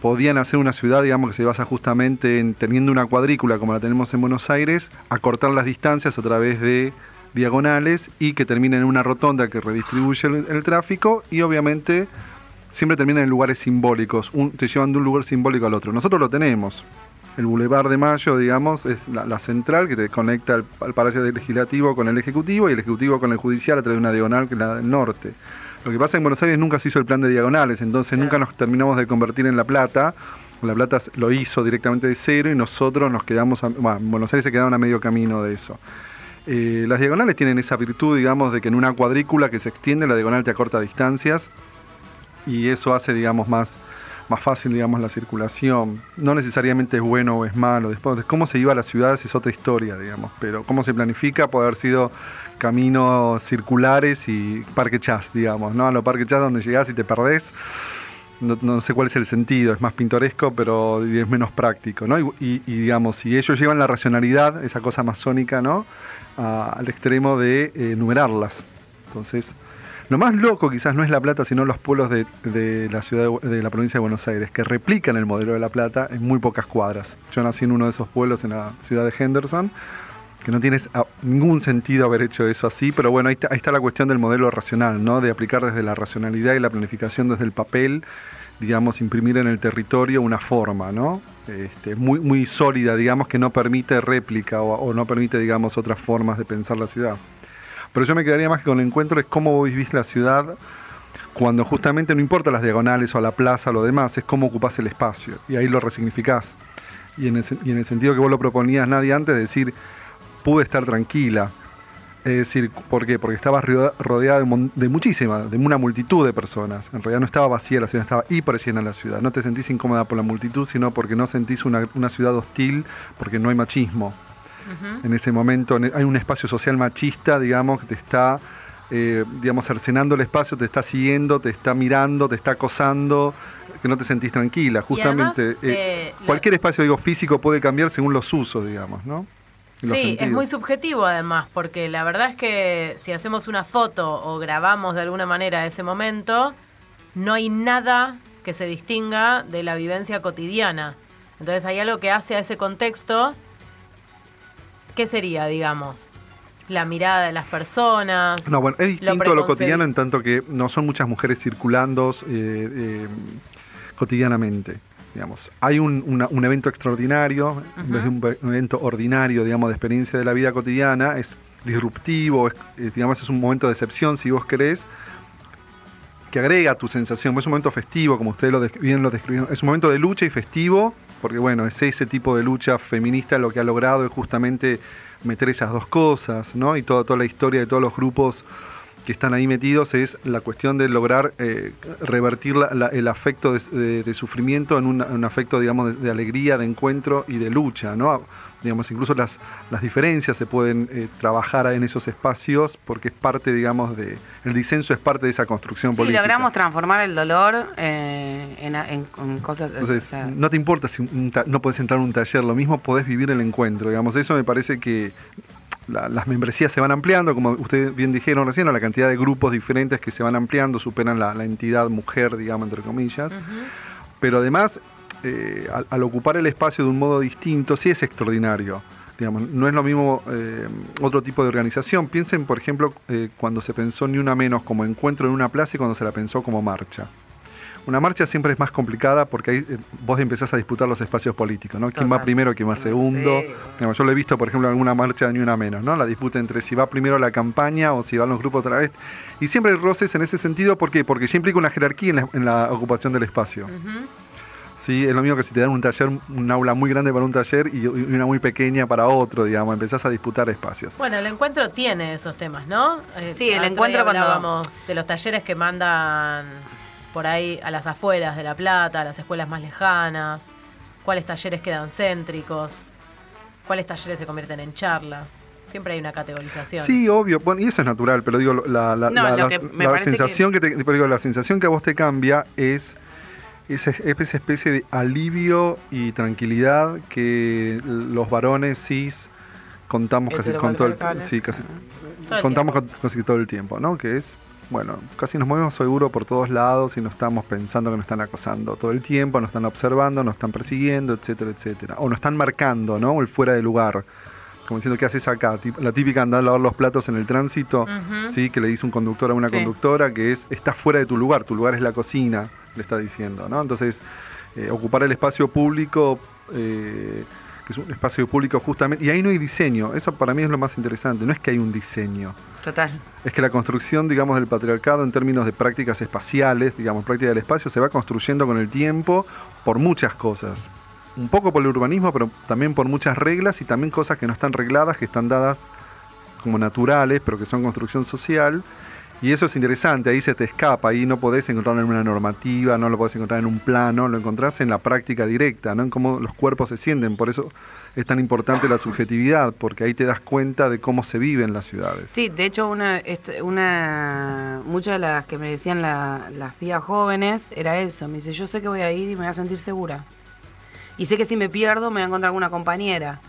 podían hacer una ciudad, digamos, que se basa justamente en teniendo una cuadrícula como la tenemos en Buenos Aires, acortar las distancias a través de diagonales y que termine en una rotonda que redistribuye el, tráfico y obviamente siempre terminan en lugares simbólicos, un- te llevan de un lugar simbólico al otro. Nosotros lo tenemos. El Boulevard de Mayo, digamos, es la, la central que te conecta al, al Palacio Legislativo con el Ejecutivo y el Ejecutivo con el Judicial a través de una diagonal que es la del norte. Lo que pasa en Buenos Aires nunca se hizo el plan de diagonales, entonces nunca nos terminamos de convertir en La Plata. La Plata lo hizo directamente de cero y nosotros nos quedamos, a- bueno, en Buenos Aires se quedaron a medio camino de eso. Eh, las diagonales tienen esa virtud, digamos, de que en una cuadrícula que se extiende, la diagonal te acorta distancias y eso hace, digamos, más, más fácil, digamos, la circulación. No necesariamente es bueno o es malo. Después, de cómo se iba a las ciudades es otra historia, digamos, pero cómo se planifica puede haber sido caminos circulares y parque chas, digamos, ¿no? A los parque chas donde llegás y te perdés. No, no sé cuál es el sentido, es más pintoresco, pero es menos práctico, ¿no? Y, y- y, digamos, si ellos llevan la racionalidad, esa cosa masónica, ¿no? Al extremo de eh, numerarlas. Entonces, lo más loco quizás no es La Plata, sino los pueblos de, la ciudad de la provincia de Buenos Aires, que replican el modelo de La Plata en muy pocas cuadras. Yo nací en uno de esos pueblos en la ciudad de Henderson, que no tiene ningún sentido haber hecho eso así, pero bueno, ahí está, ahí está la cuestión del modelo racional, ¿no? De aplicar desde la racionalidad y la planificación desde el papel, digamos, imprimir en el territorio una forma, ¿no? Este, muy, muy sólida, digamos, que no permite réplica o, no permite, digamos, otras formas de pensar la ciudad. Pero yo me quedaría más que con el encuentro es cómo vivís la ciudad cuando justamente no importa las diagonales o la plaza o lo demás, es cómo ocupás el espacio y ahí lo resignificás. Y en el, y en el sentido que vos lo proponías nadie antes, de decir, pude estar tranquila. Es decir, ¿por qué? Porque estaba rodeada de, de muchísima, de una multitud de personas. En realidad no estaba vacía la ciudad, estaba hiper llena la ciudad. No te sentís incómoda por la multitud, sino porque no sentís una, una ciudad hostil, porque no hay machismo. En ese momento en- hay un espacio social machista, digamos, que te está, eh, digamos, cercenando el espacio, te está siguiendo, te está mirando, te está acosando, que no te sentís tranquila. Justamente, además, eh, eh, cualquier espacio, digo, físico puede cambiar según los usos, digamos, ¿no? Sí, es muy subjetivo además, porque la verdad es que si hacemos una foto o grabamos de alguna manera ese momento, no hay nada que se distinga de la vivencia cotidiana. Entonces hay algo que hace a ese contexto, ¿qué sería, digamos? La mirada de las personas. No, bueno, es distinto a lo cotidiano en tanto que no son muchas mujeres circulando eh, eh, cotidianamente. Digamos. Hay un, una- un evento extraordinario, en vez de un, ve- un evento ordinario, digamos, de experiencia de la vida cotidiana, es disruptivo, es, eh, digamos, es un momento de excepción, si vos querés, que agrega tu sensación. Es un momento festivo, como ustedes lo bien lo describieron. Es un momento de lucha y festivo, porque bueno, es ese tipo de lucha feminista lo que ha logrado es justamente meter esas dos cosas, ¿no? Y toda, toda la historia de todos los grupos que están ahí metidos es la cuestión de lograr eh, revertir la- la- el afecto de, de- de sufrimiento en un, un afecto, digamos, de, de alegría, de encuentro y de lucha, ¿no? Digamos, incluso las, las diferencias se pueden eh, trabajar en esos espacios porque es parte, digamos, de... El disenso es parte de esa construcción Sí, política. logramos transformar el dolor eh, en, en- en cosas. o Entonces, sea, no te importa si un ta- no podés entrar a un taller, lo mismo podés vivir el encuentro, digamos. Eso me parece que la- las membresías se van ampliando, como ustedes bien dijeron recién, la cantidad de grupos diferentes que se van ampliando, superan la, la entidad mujer, digamos, entre comillas. Pero además, eh, al, al ocupar el espacio de un modo distinto, sí es extraordinario. Digamos, no es lo mismo eh, otro tipo de organización. Piensen, por ejemplo, eh, cuando se pensó Ni Una Menos como encuentro en una plaza y cuando se la pensó como marcha. Una marcha siempre es más complicada porque ahí eh, vos empezás a disputar los espacios políticos, ¿no? ¿Quién va primero, quién va segundo? Sí. Yo lo he visto, por ejemplo, en alguna marcha de Ni Una Menos, ¿no? La disputa entre si va primero la campaña o si van los grupos otra vez. Y siempre hay roces en ese sentido, ¿por qué? Porque ya implica una jerarquía en la, en la ocupación del espacio. Sí, es lo mismo que si te dan un taller, un aula muy grande para un taller y una muy pequeña para otro, digamos, empezás a disputar espacios. Bueno, el encuentro tiene esos temas, ¿no? Sí, el encuentro cuando- hablábamos de los talleres que mandan por ahí a las afueras de La Plata, a las escuelas más lejanas, cuáles talleres quedan céntricos, cuáles talleres se convierten en charlas. Siempre hay una categorización. Sí, obvio, bueno, y eso es natural, pero digo, la, la- No, la- lo la- que me la parece sensación que, te, pero digo, la sensación que a vos te cambia es esa, esa especie de alivio y tranquilidad que los varones cis contamos casi con todo el sí, casi, Todo el contamos con- casi todo el tiempo, ¿no? Que es bueno, casi nos movemos seguro por todos lados y no estamos pensando que nos están acosando todo el tiempo, nos están observando, nos están persiguiendo, etcétera, etcétera. O nos están marcando, ¿no? El fuera de lugar. Como diciendo, ¿qué haces acá? La típica andar a lavar los platos en el tránsito. ¿sí? Que le dice un conductor a una Sí. conductora que es, estás fuera de tu lugar, tu lugar es la cocina, le está diciendo, ¿no? Entonces, eh, ocupar el espacio público, eh, que es un espacio público justamente, y ahí no hay diseño, eso para mí es lo más interesante, no es que hay un diseño. Total. Es que la construcción, digamos, del patriarcado en términos de prácticas espaciales, digamos, práctica del espacio, se va construyendo con el tiempo por muchas cosas. Un poco por el urbanismo, pero también por muchas reglas y también cosas que no están regladas, que están dadas como naturales, pero que son construcción social. Y eso es interesante, ahí se te escapa, ahí no podés encontrarlo en una normativa, no lo podés encontrar en un plano, lo encontrás en la práctica directa, ¿no? en cómo los cuerpos se sienten. Por eso es tan importante la subjetividad, porque ahí te das cuenta de cómo se vive en las ciudades. Sí, de hecho, una, este, una muchas de las que me decían la- las pibas jóvenes era eso. Me dice, yo sé que voy a ir y me voy a sentir segura. Y sé que si me pierdo me voy a encontrar alguna compañera.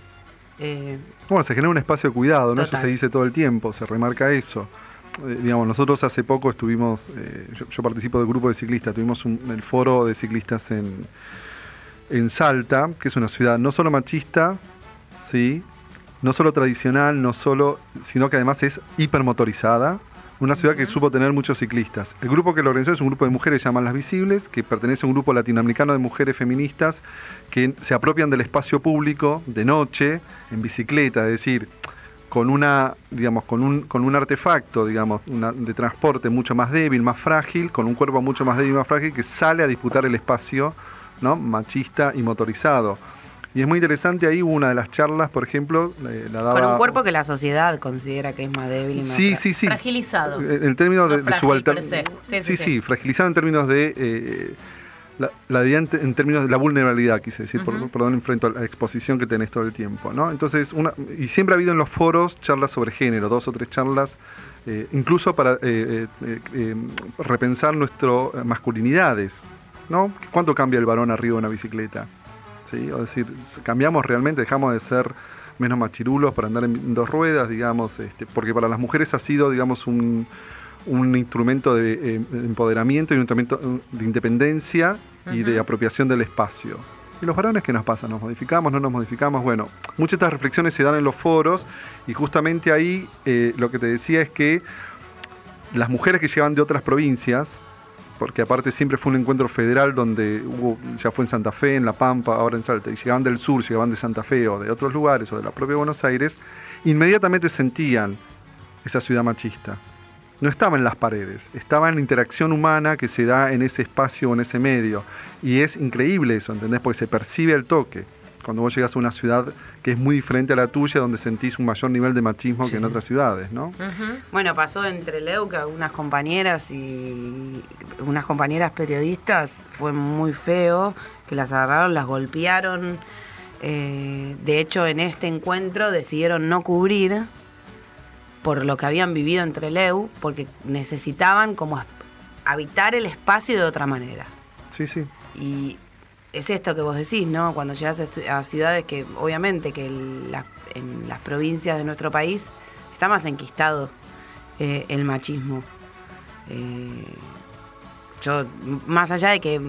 Eh, Bueno, se genera un espacio de cuidado, ¿no? Eso se dice todo el tiempo, se remarca eso. Eh, digamos, nosotros hace poco estuvimos, eh, yo, yo participo del grupo de ciclistas, tuvimos un- el foro de ciclistas en, en Salta, que es una ciudad no solo machista, ¿sí? no solo tradicional, no solo, sino que además es hipermotorizada. Una ciudad que supo tener muchos ciclistas. El grupo que lo organizó es un grupo de mujeres llamadas Las Visibles, que pertenece a un grupo latinoamericano de mujeres feministas que se apropian del espacio público de noche, en bicicleta, es decir, con una, digamos, con un, con un artefacto, digamos, una- de transporte mucho más débil, más frágil, con un cuerpo mucho más débil y más frágil, que sale a disputar el espacio ¿no? machista y motorizado. Y es muy interesante ahí una de las charlas, por ejemplo, eh, la daba... Con un cuerpo que la sociedad considera que es más débil y más Sí, fra- sí, sí. Fragilizado. En el término de, de frágil subalter-. Sí, sí, sí, sí. sí, fragilizado en términos de eh, la, la en, términos de la vulnerabilidad, quise decir, por- perdón, enfrento a la exposición que tenés todo el tiempo, ¿no? Entonces, una, y siempre ha habido en los foros charlas sobre género, dos o tres charlas, eh, incluso para eh, eh, repensar nuestras masculinidades, ¿no? ¿Cuánto cambia el varón arriba de una bicicleta? ¿Sí? O decir, cambiamos realmente, dejamos de ser menos machirulos para andar en dos ruedas, digamos, este, porque para las mujeres ha sido, digamos, un, un instrumento de eh, empoderamiento y un instrumento eh, de independencia y de apropiación del espacio. ¿Y los varones qué nos pasa? ¿Nos modificamos? ¿No nos modificamos? Bueno, muchas de estas reflexiones se dan en los foros y justamente ahí eh, lo que te decía es que las mujeres que llegaban de otras provincias, porque aparte siempre fue un encuentro federal donde hubo, ya fue en Santa Fe, en La Pampa, ahora en Salta, y llegaban del sur, llegaban de Santa Fe o de otros lugares o de la propia Buenos Aires, inmediatamente sentían esa ciudad machista. No estaba en las paredes, estaba en la interacción humana que se da en ese espacio o en ese medio. Y es increíble eso, ¿entendés? Porque se percibe el toque. Cuando vos llegas a una ciudad que es muy diferente a la tuya, donde sentís un mayor nivel de machismo que en otras ciudades, ¿no? Bueno, pasó entre Leuca, unas compañeras y unas compañeras periodistas, fue muy feo, que las agarraron, las golpearon. Eh, de hecho, en este encuentro decidieron no cubrir por lo que habían vivido entre Leu, porque necesitaban como habitar el espacio de otra manera. Sí, sí. Y es esto que vos decís, ¿no? Cuando llegas a, ciudades que obviamente que el- la- en las provincias de nuestro país está más enquistado eh, el machismo. Eh, yo, más allá de que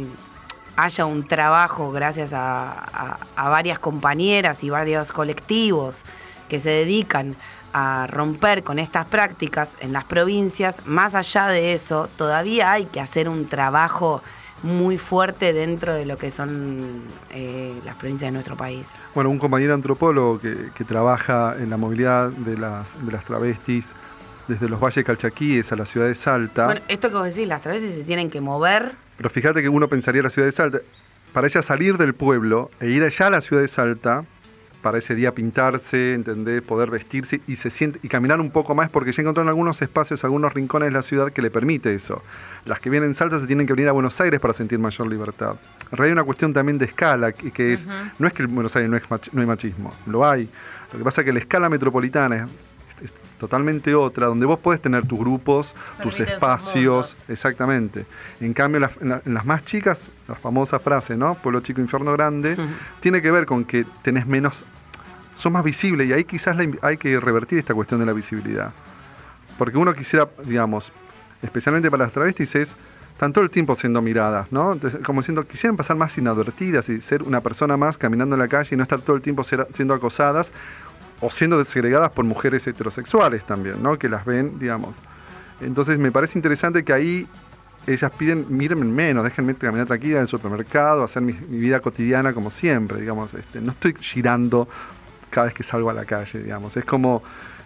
haya un trabajo gracias a, a- a varias compañeras y varios colectivos que se dedican a romper con estas prácticas en las provincias, más allá de eso, todavía hay que hacer un trabajo muy fuerte dentro de lo que son eh, las provincias de nuestro país. Bueno, un compañero antropólogo que, que trabaja en la movilidad de las, de las travestis desde los valles calchaquíes a la ciudad de Salta. Bueno, esto que vos decís, las travestis se tienen que mover Pero fíjate que uno pensaría la ciudad de Salta. Para ella salir del pueblo e ir allá a la ciudad de Salta, para ese día pintarse, entender, poder vestirse y se siente y caminar un poco más porque ya encontraron algunos espacios, algunos rincones de la ciudad que le permite eso. Las que vienen en Salta se tienen que venir a Buenos Aires para sentir mayor libertad. En realidad hay una cuestión también de escala, que, que es, no es que en Buenos Aires no, es mach- no hay machismo, lo hay. Lo que pasa es que la escala metropolitana es, totalmente otra, donde vos podés tener tus grupos, tus espacios, exactamente. En cambio, las- en, la- en las más chicas, la famosa frase, ¿no? Pueblo chico, infierno grande, tiene que ver con que tenés menos, sos más visible y ahí quizás la hay que revertir esta cuestión de la visibilidad. Porque uno quisiera, digamos, especialmente para las travestis, es, están todo el tiempo siendo miradas, ¿no? Entonces, como diciendo, quisieran pasar más inadvertidas y ser una persona más caminando en la calle y no estar todo el tiempo ser- siendo acosadas o siendo desegregadas por mujeres heterosexuales también, ¿no? Que las ven, digamos. Entonces me parece interesante que ahí ellas piden, mírenme menos, déjenme caminar tranquila en el supermercado, hacer mi, vida cotidiana como siempre, digamos. Este, no estoy girando cada vez que salgo a la calle, digamos. Es como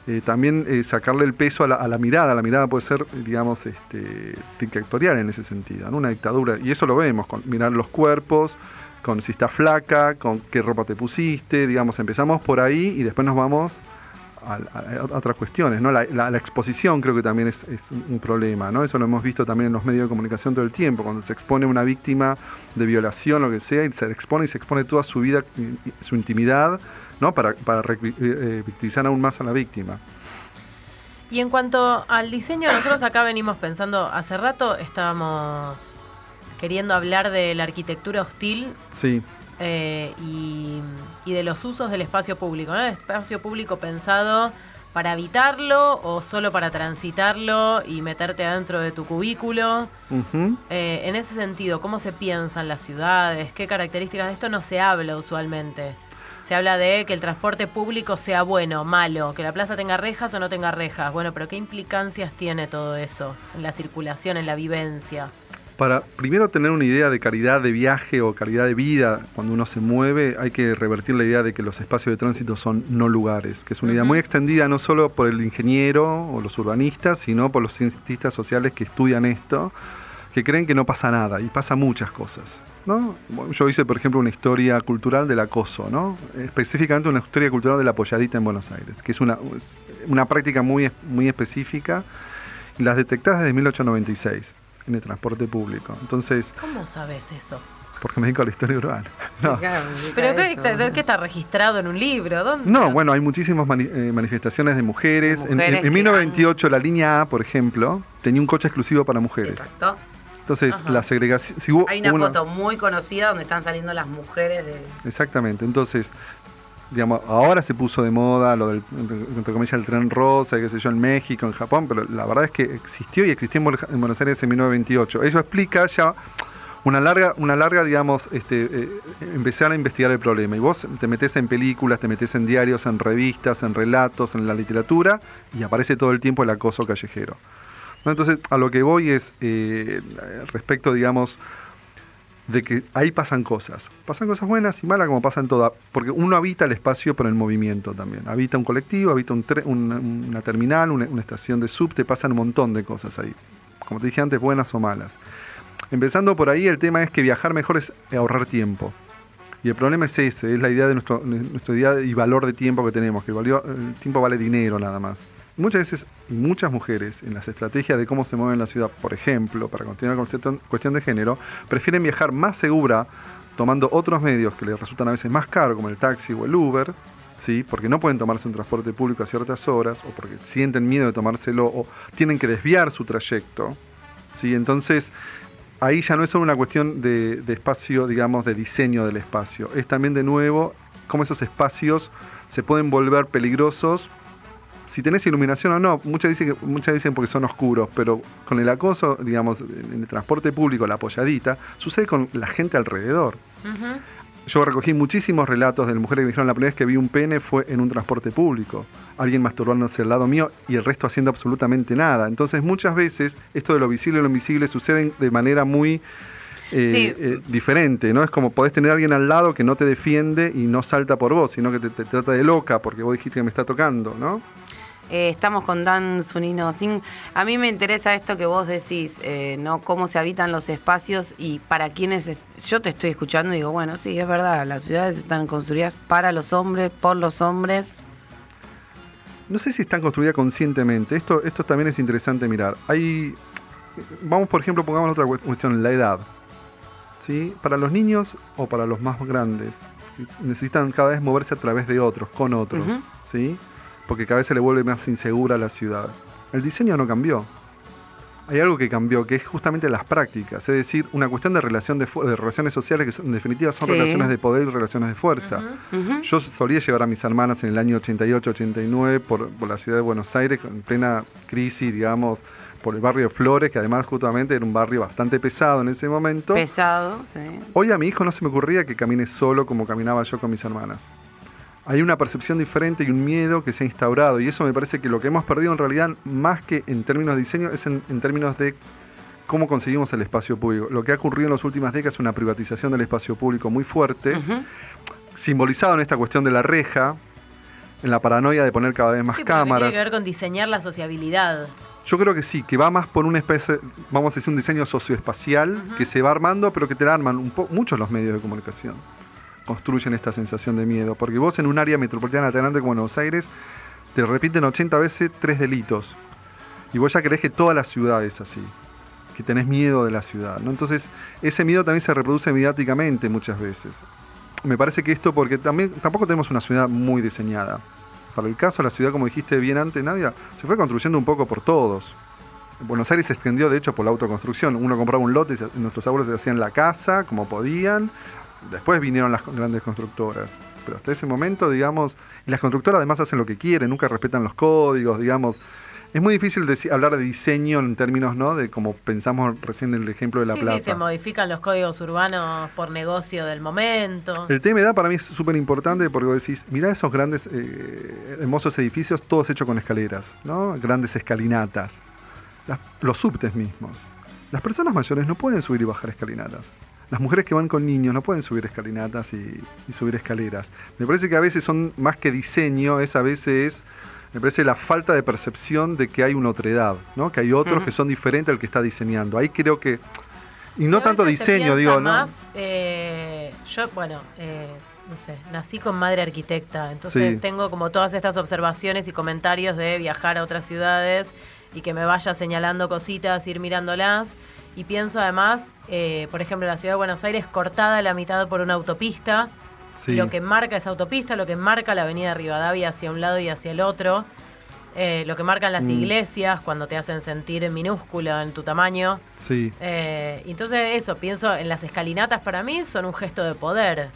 eh, también eh, sacarle el peso a la, mirada. La mirada puede ser, digamos, este, dictatorial en ese sentido, ¿no? una dictadura. Y eso lo vemos, mirar los cuerpos, con si estás flaca, con qué ropa te pusiste, digamos, empezamos por ahí y después nos vamos a, otras cuestiones, ¿no? La, exposición creo que también es, un problema, ¿no? Eso lo hemos visto también en los medios de comunicación todo el tiempo, cuando se expone una víctima de violación, lo que sea, y se expone y se expone toda su vida, su intimidad, ¿no? Para, para eh, eh, victimizar aún más a la víctima. Y en cuanto al diseño, nosotros acá venimos pensando, hace rato estábamos queriendo hablar de la arquitectura hostil Sí, eh, y, y de los usos del espacio público, ¿no? El espacio público pensado para habitarlo o solo para transitarlo y meterte adentro de tu cubículo. Eh, en ese sentido, ¿cómo se piensan las ciudades? ¿Qué características de esto no se habla usualmente? Se habla de que el transporte público sea bueno, malo, que la plaza tenga rejas o no tenga rejas. Bueno, pero ¿qué implicancias tiene todo eso en la circulación, en la vivencia? Para primero tener una idea de calidad de viaje o calidad de vida cuando uno se mueve, hay que revertir la idea de que los espacios de tránsito son no lugares, que es una idea muy extendida no solo por el ingeniero o los urbanistas, sino por los cientistas sociales que estudian esto, que creen que no pasa nada y pasa muchas cosas. ¿no? Yo hice, por ejemplo, una historia cultural del acoso, ¿no? Específicamente una historia cultural de la polladita en Buenos Aires, que es una, es una práctica muy, muy específica las detectás desde 1896 en el transporte público. Entonces, ¿Cómo sabes eso? porque me dedico a la historia urbana. [laughs] No, ¿Pero qué, está- qué está registrado en un libro? ¿Dónde? no bueno, hay muchísimas mani- eh, manifestaciones de mujeres. En- mujeres en, en que 1928 la línea A, por ejemplo, tenía un coche exclusivo para mujeres. Exacto. Entonces, la segregación... si hubo Hay una una- foto muy conocida donde están saliendo las mujeres de. Exactamente, entonces, digamos, ahora se puso de moda lo del, entre comillas, el tren rosa, qué sé yo, en México, en Japón, pero la verdad es que existió y existió en Buenos Aires en 1928. Eso explica ya una larga, una larga digamos, este, eh, empezar a investigar el problema. Y vos te metes en películas, te metes en diarios, en revistas, en relatos, en la literatura, y aparece todo el tiempo el acoso callejero. Entonces, a lo que voy es, eh, respecto, digamos, de que ahí pasan cosas. Pasan cosas buenas y malas como pasan todas, porque uno habita el espacio por el movimiento también. Habita un colectivo, habita tre- una, terminal, una, estación de subte, pasan un montón de cosas ahí. Como te dije antes, buenas o malas. Empezando por ahí, el tema es que viajar mejor es ahorrar tiempo. Y el problema es ese, es la idea de nuestro, nuestra idea y valor de tiempo que tenemos, que el tiempo vale dinero nada más. Muchas veces, muchas mujeres, en las estrategias de cómo se mueven en la ciudad, por ejemplo, para continuar con cuestión, cuestión de género, prefieren viajar más segura tomando otros medios que les resultan a veces más caros, como el taxi o el Uber, ¿sí? porque no pueden tomarse un transporte público a ciertas horas, o porque sienten miedo de tomárselo, o tienen que desviar su trayecto. ¿sí? Entonces, ahí ya no es solo una cuestión de espacio, digamos, de diseño del espacio, es también de nuevo cómo esos espacios se pueden volver peligrosos si tenés iluminación o no. Muchas dicen, que- muchas dicen porque son oscuros, pero con el acoso, digamos, en el transporte público, la apoyadita, sucede con la gente alrededor. Yo recogí muchísimos relatos de mujeres que me dijeron la primera vez que vi un pene fue en un transporte público. Alguien masturbándose al lado mío y el resto haciendo absolutamente nada. Entonces muchas veces esto de lo visible y lo invisible suceden de manera muy eh, Sí. eh, diferente, ¿no? Es como podés tener a alguien al lado que no te defiende y no salta por vos, sino que te, te trata de loca porque vos dijiste que me está tocando, ¿no? Eh, estamos con Dan Zunino Sin. A mí me interesa esto que vos decís, eh, ¿no? Cómo se habitan los espacios y para quienes. es- Yo te estoy escuchando y digo, bueno, sí, es verdad, las ciudades están construidas para los hombres, por los hombres. No sé si están construidas conscientemente. Esto, esto también es interesante mirar. Hay. Vamos, por ejemplo, pongamos otra cu- cuestión, la edad. ¿Sí? Para los niños o para los más grandes, necesitan cada vez moverse a través de otros, con otros. ¿Sí? Porque cada vez se le vuelve más insegura la ciudad. El diseño no cambió. Hay algo que cambió, que es justamente las prácticas, es decir, una cuestión de relación de, relaciones sociales que en definitiva son Sí. relaciones de poder y relaciones de fuerza. Yo solía llevar a mis hermanas en el año 88, 89 por, por la ciudad de Buenos Aires, en plena crisis, digamos, por el barrio de Flores, que además justamente era un barrio bastante pesado en ese momento. Pesado, sí. Hoy a mi hijo no se me ocurría que camine solo como caminaba yo con mis hermanas. Hay una percepción diferente y un miedo que se ha instaurado y eso me parece que lo que hemos perdido en realidad, más que en términos de diseño, es en, en términos de cómo conseguimos el espacio público. Lo que ha ocurrido en las últimas décadas es una privatización del espacio público muy fuerte, simbolizado en esta cuestión de la reja, en la paranoia de poner cada vez más Sí, cámaras. Tiene que ver con diseñar la sociabilidad. Yo creo que sí, que va más por una especie, vamos a decir, un diseño socioespacial que se va armando, pero que te la arman un muchos los medios de comunicación. Construyen esta sensación de miedo. Porque vos en un área metropolitana tan grande como Buenos Aires, te repiten 80 veces tres delitos. Y vos ya creés que toda la ciudad es así. Que tenés miedo de la ciudad. ¿no? Entonces, ese miedo también se reproduce mediáticamente muchas veces. Me parece que esto, porque también tampoco tenemos una ciudad muy diseñada. Para el caso, la ciudad, como dijiste bien antes, Nadia, se fue construyendo un poco por todos. Buenos Aires se extendió, de hecho, por la autoconstrucción. Uno compraba un lote, y nuestros abuelos se hacían la casa como podían. Después vinieron las grandes constructoras. Pero hasta ese momento, digamos, y las constructoras además hacen lo que quieren, nunca respetan los códigos, digamos. Es muy difícil deci- hablar de diseño en términos, ¿no? De como pensamos recién en el ejemplo de la sí, plaza. sí, se modifican los códigos urbanos por negocio del momento. El TMDA para mí es súper importante porque vos decís, mirá esos grandes, eh, hermosos edificios, todos hechos con escaleras, ¿no? Grandes escalinatas. Las- los subtes mismos. Las personas mayores no pueden subir y bajar escalinatas. Las mujeres que van con niños no pueden subir escalinatas y, y subir escaleras. Me parece que a veces son más que diseño, es a veces, me parece la falta de percepción de que hay una otredad, ¿no? Que hay otros que son diferentes al que está diseñando. Ahí creo que Y no tanto diseño, digo, ¿no? más, eh, yo, bueno, eh, no sé, nací con madre arquitecta, entonces Sí. tengo como todas estas observaciones y comentarios de viajar a otras ciudades y que me vaya señalando cositas, ir mirándolas. Y pienso además, eh, por ejemplo, la ciudad de Buenos Aires cortada a la mitad por una autopista. Sí. Lo que marca esa autopista, lo que marca la avenida Rivadavia hacia un lado y hacia el otro, eh, lo que marcan las Mm. iglesias cuando te hacen sentir minúsculo en tu tamaño. Sí. Eh, entonces eso, pienso en las escalinatas para mí son un gesto de poder.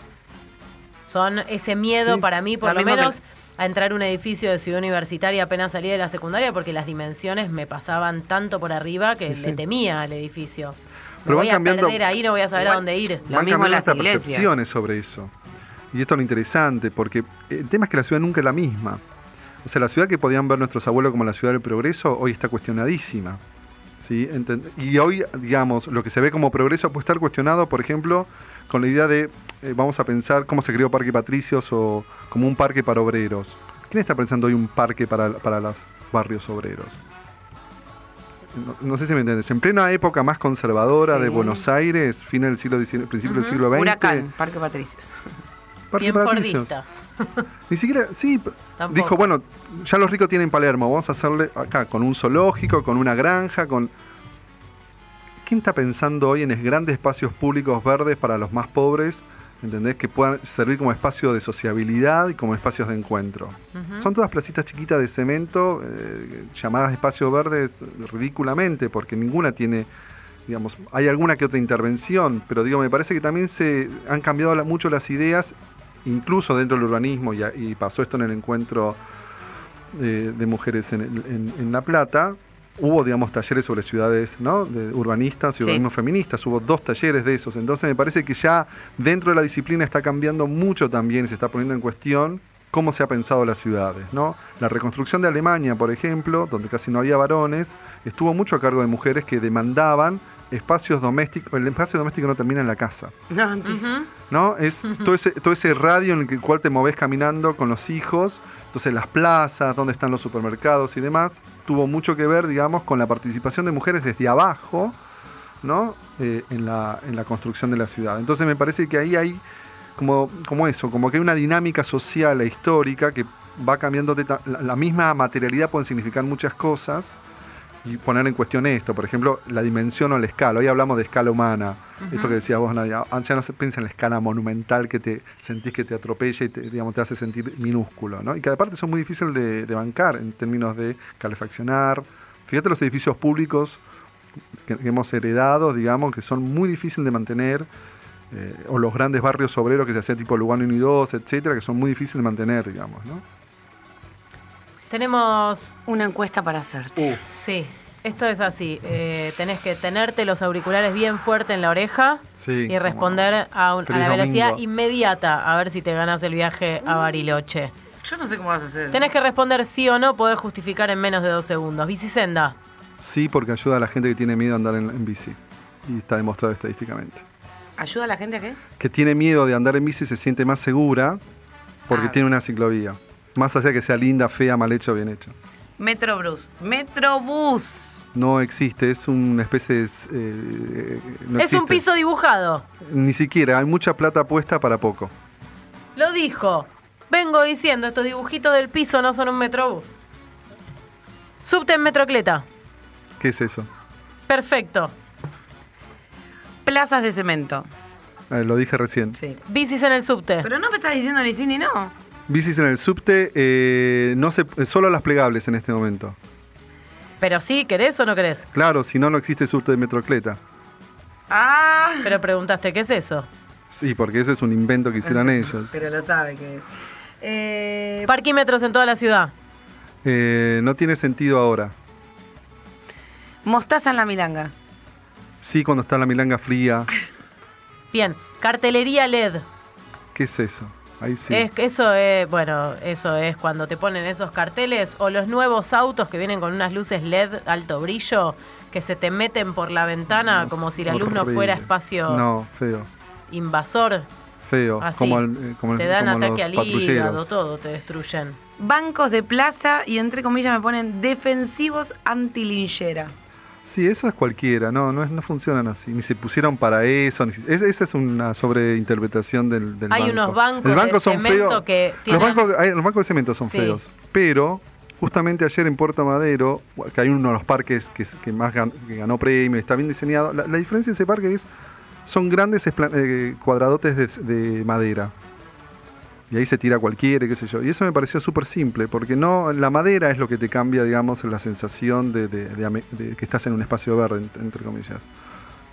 Son ese miedo Sí, para mí, por lo lo, mismo que- menos, a entrar a un edificio de ciudad universitaria apenas salí de la secundaria porque las dimensiones me pasaban tanto por arriba que Sí, le temía al edificio. Me Pero van voy cambiando- a perder ahí, no voy a saber a dónde ir. Lo Van mismo cambiando las iglesias. percepciones sobre eso. Y esto es lo interesante, porque el tema es que la ciudad nunca es la misma. O sea, la ciudad que podían ver nuestros abuelos como la ciudad del progreso, hoy está cuestionadísima. ¿sí? Y hoy, digamos, lo que se ve como progreso puede estar cuestionado, por ejemplo, con la idea de, eh, vamos a pensar cómo se creó Parque Patricios o como un parque para obreros. ¿Quién está pensando hoy un parque para, para los barrios obreros? No, no sé si me entiendes. En plena época más conservadora de. Buenos Aires, fin del siglo XIX, principio del siglo XX. Huracán, Parque Patricios. [laughs] Parque Bien Patricios. fordista. [laughs] Ni siquiera, sí, Tampoco. dijo, bueno, ya los ricos tienen Palermo, vamos a hacerle acá con un zoológico, con una granja, con... ¿Quién está pensando hoy en es- grandes espacios públicos verdes para los más pobres, ¿entendés? Que puedan servir como espacio de sociabilidad y como espacios de encuentro. Son todas placitas chiquitas de cemento, eh, llamadas espacios verdes ridículamente, porque ninguna tiene, digamos, hay alguna que otra intervención, pero digo, me parece que también se han cambiado la- mucho las ideas, incluso dentro del urbanismo, y, pasó esto en el encuentro eh, de mujeres en, el- en- en La Plata. Hubo, digamos, talleres sobre ciudades, ¿no? De urbanistas y Sí. urbanismo feministas. Hubo dos talleres de esos. Entonces me parece que ya dentro de la disciplina está cambiando mucho también y se está poniendo en cuestión cómo se ha pensado las ciudades, ¿no? La reconstrucción de Alemania, por ejemplo, donde casi no había varones, estuvo mucho a cargo de mujeres que demandaban espacios domésticos. El espacio doméstico no termina en la casa. No, antes- ¿no? Es todo ese, todo ese radio en el que- cual te moves caminando con los hijos, entonces las plazas, donde están los supermercados y demás, tuvo mucho que ver, digamos, con la participación de mujeres desde abajo, ¿no? Eh, en, la, en la construcción de la ciudad. Entonces me parece que ahí hay como, como eso, como que hay una dinámica social e histórica que va cambiando, de la, la misma materialidad puede significar muchas cosas y poner en cuestión esto, por ejemplo, la dimensión o la escala. Hoy hablamos de escala humana, esto que decías vos, Nadia. Antes ya no se piensa en la escala monumental que te sentís que te atropella y te, digamos, te hace sentir minúsculo, ¿no? Y que aparte son muy difíciles de, de bancar en términos de calefaccionar. Fíjate los edificios públicos que, que hemos heredado, digamos, que son muy difíciles de mantener. eh, o los grandes barrios obreros que se hacían tipo Lugano 1 y 2, etcétera, que son muy difíciles de mantener, digamos, ¿no? Tenemos Una encuesta para hacer. Sí, esto es así. Eh, tenés que tenerte los auriculares bien fuerte en la oreja Sí, y responder a, un- a Feliz la velocidad domingo. inmediata a ver si te ganas el viaje a Bariloche. Yo no sé cómo vas a hacer. Tenés que responder sí o no, podés justificar en menos de dos segundos. Bicisenda. Sí, porque ayuda a la gente que tiene miedo a andar en, en bici. Y está demostrado estadísticamente. ¿Ayuda a la gente a qué? Que tiene miedo de andar en bici se siente más segura porque Ah. tiene una ciclovía. Más allá de que sea linda, fea, mal hecha o bien hecha. Metrobús. Metrobús. No existe, es una especie de... eh, no es un piso dibujado. Ni siquiera, hay mucha plata puesta para poco. Lo dijo. Vengo diciendo, estos dibujitos del piso no son un metrobús. Subte en metrocleta. ¿Qué es eso? Perfecto. Plazas de cemento. Eh, lo dije recién. Sí. Bicis en el subte. Pero no me estás diciendo ni sí ni no. Bicis en el subte, eh, no se, eh, solo las plegables en este momento. Pero sí, ¿querés o no querés? Claro, si no, no existe subte de Metrocleta. Ah. Pero preguntaste, ¿qué es eso? Sí, porque ese es un invento que hicieron ellos. Pero lo sabe que es. Eh, Parquímetros en toda la ciudad. Eh, no tiene sentido ahora. mostaza en la milanga. Sí, cuando está la milanga fría. Bien, cartelería LED. ¿Qué es eso? Ahí sí. Es, eso es, bueno, eso es cuando te ponen esos carteles o los nuevos autos que vienen con unas luces LED alto brillo que se te meten por la ventana como si la luz no fuera espacio No, feo. invasor. Feo. Así. Como, el- eh, el- te dan como ataque los al hígado, todo te destruyen. Bancos de plaza y entre comillas me ponen defensivos antilinchera. Sí, eso es cualquiera, no, no, es- no funcionan así, ni se pusieron para eso, ni si- es- esa es una sobreinterpretación del, del Hay banco. unos bancos El banco de son cemento feos. que Los bancos, hay- los bancos de cemento son Sí. feos, pero justamente ayer en Puerto Madero, que hay uno de los parques que, más gan- que ganó premio, está bien diseñado, la, la diferencia de ese parque es, son grandes eh, cuadradotes de, de madera. Y ahí se tira cualquiera, qué sé yo. Y eso me pareció súper simple, porque no la madera es lo que te cambia, digamos, la sensación de, de- de ame- de que estás en un espacio verde, en- entre comillas.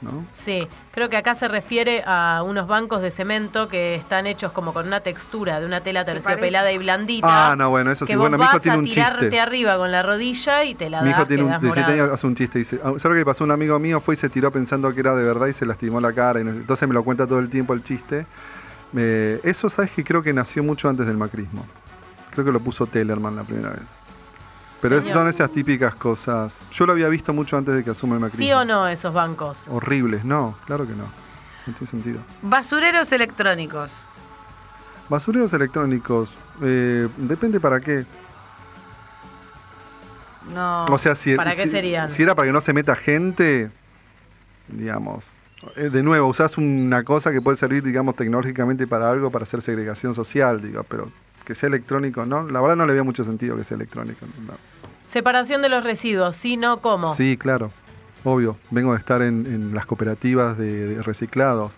¿no? Sí, creo que acá se refiere a unos bancos de cemento que están hechos como con una textura de una tela terciopelada y blandita. Ah, no, bueno, eso sí. que vos Bueno, mi hijo vas tiene a un tirarte chiste. arriba con la rodilla y te la Mi das, hijo tiene un, quedás de 17 morado. años, hace un chiste, dice, "Ah, ¿sabes lo que pasó? Un amigo mío fue y se tiró pensando que era de verdad y se lastimó la cara. Y no entonces me lo cuenta todo el tiempo el chiste. Me- eso, ¿sabes que Creo que nació mucho antes del macrismo. Creo que lo puso Tellerman la primera vez. Pero esas son esas típicas cosas. Yo lo había visto mucho antes de que asuma el macrismo. ¿Sí o no esos bancos? Horribles, no, claro que no. No tiene sentido. Basureros electrónicos. Basureros electrónicos, eh, depende para qué. No. O sea, si, ¿Para qué serían? si era para que no se meta gente, digamos. Eh, De nuevo, usás una cosa que puede servir, digamos, tecnológicamente para algo, para hacer segregación social, digo, pero que sea electrónico, ¿no? La verdad no le veo mucho sentido que sea electrónico. no. Separación de los residuos, ¿sí, no, cómo? Sí, claro, obvio. Vengo de estar en, en las cooperativas de, de reciclados,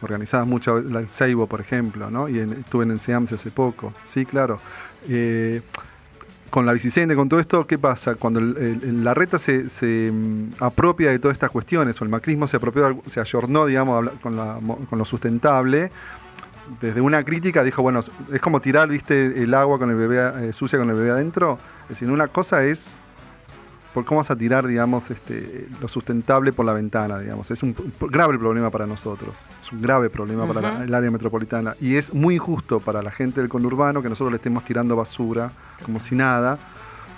organizadas mucho, la Seibo, por ejemplo, ¿no? Y en- estuve en Enseamse hace poco. Sí, claro. Eh, con la bicicenda, con todo esto, ¿qué pasa? Cuando la reta se, se, mm, apropia de todas estas cuestiones, o el macrismo se apropió, se ayornó, digamos, con, con lo sustentable, desde una crítica dijo, bueno, es como tirar, viste, el agua con el bebé eh, sucia con el bebé adentro. Es decir, una cosa es por cómo vas a tirar, digamos, este, lo sustentable por la ventana, digamos. Es un grave problema para nosotros. Es un grave problema para la- el área metropolitana. Y es muy injusto para la gente del conurbano que nosotros le estemos tirando basura como si nada.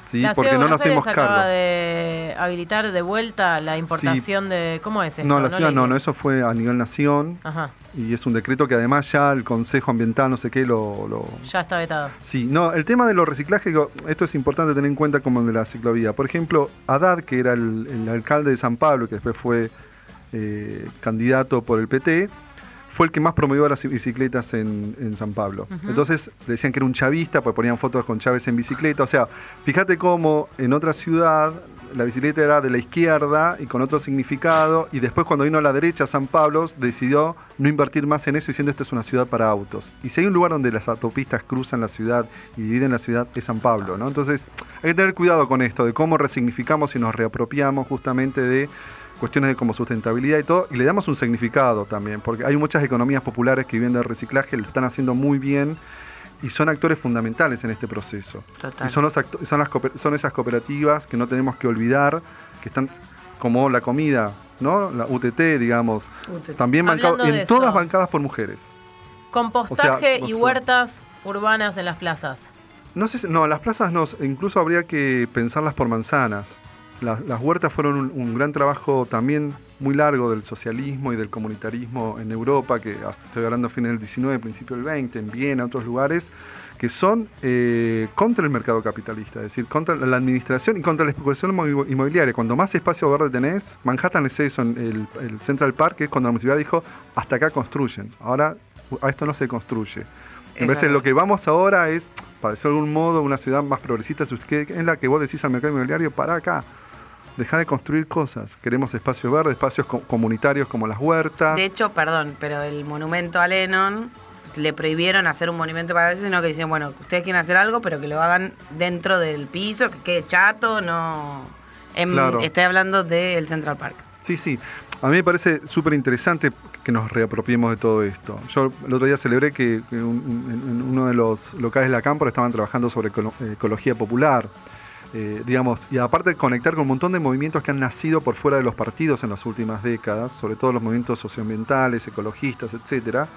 ¿Sí? La Porque no nos hacemos Aires acaba cargo. de habilitar de vuelta la importación de... ¿Cómo es esto? No, la ciudad no, no, eso fue a nivel nación. Ajá, Y es un decreto que además ya el Consejo Ambiental, no sé qué, lo- lo, ya está vetado. Sí, no, el tema de los reciclajes, esto es importante tener en cuenta como el de la ciclovía. Por ejemplo, Haddad, que era el, el alcalde de San Pablo, que después fue eh, candidato por el PT, fue el que más promovió las bicicletas en, en San Pablo. Entonces decían que era un chavista, pues ponían fotos con Chávez en bicicleta. O sea, fíjate cómo en otra ciudad la bicicleta era de la izquierda y con otro significado, y después cuando vino a la derecha San Pablo decidió no invertir más en eso diciendo esto es una ciudad para autos. Y si hay un lugar donde las autopistas cruzan la ciudad y dividen la ciudad es San Pablo, ¿no? Entonces hay que tener cuidado con esto, de cómo resignificamos y nos reapropiamos justamente de cuestiones de como sustentabilidad y todo, y le damos un significado también, porque hay muchas economías populares que viven del reciclaje, lo están haciendo muy bien y son actores fundamentales en este proceso. Total. Y son, los son, las cooper- son esas cooperativas que no tenemos que olvidar, que están como la comida, ¿no? La UTT, digamos, UTT. también bancado, en todas bancadas por mujeres. Compostaje O sea, y huertas urbanas en las plazas. No sé, si- no, las plazas no, incluso habría que pensarlas por manzanas. La- las huertas fueron un, un gran trabajo también muy largo del socialismo y del comunitarismo en Europa, que hasta estoy hablando a fines del 19, principio del 20, en Viena, otros lugares, que son eh, contra el mercado capitalista, es decir, contra la administración y contra la especulación inmo- inmobiliaria. Cuando más espacio verde tenés, Manhattan es eso, en el, el Central Park, que es cuando la municipalidad dijo, hasta acá construyen, ahora a esto no se construye. Parece verdad. lo que vamos ahora es, para decirlo de algún modo, una ciudad más progresista, en la que vos decís al mercado inmobiliario, para acá. Deja de construir cosas. Queremos espacios verdes, espacios co- comunitarios como las huertas. De hecho, perdón, pero el monumento a Lennon le prohibieron hacer un monumento para eso, sino que dicen, bueno, ustedes quieren hacer algo, pero que lo hagan dentro del piso, que quede chato, no... En- Claro. Estoy hablando del Central Park. Sí, sí. A mí me parece súper interesante que nos reapropiemos de todo esto. Yo el otro día celebré que, en- uno de los locales de la Cámpora estaban trabajando sobre ecolo- ecología popular. Eh, digamos, y aparte de conectar con un montón de movimientos que han nacido por fuera de los partidos en las últimas décadas, sobre todo los movimientos socioambientales, ecologistas, etcétera,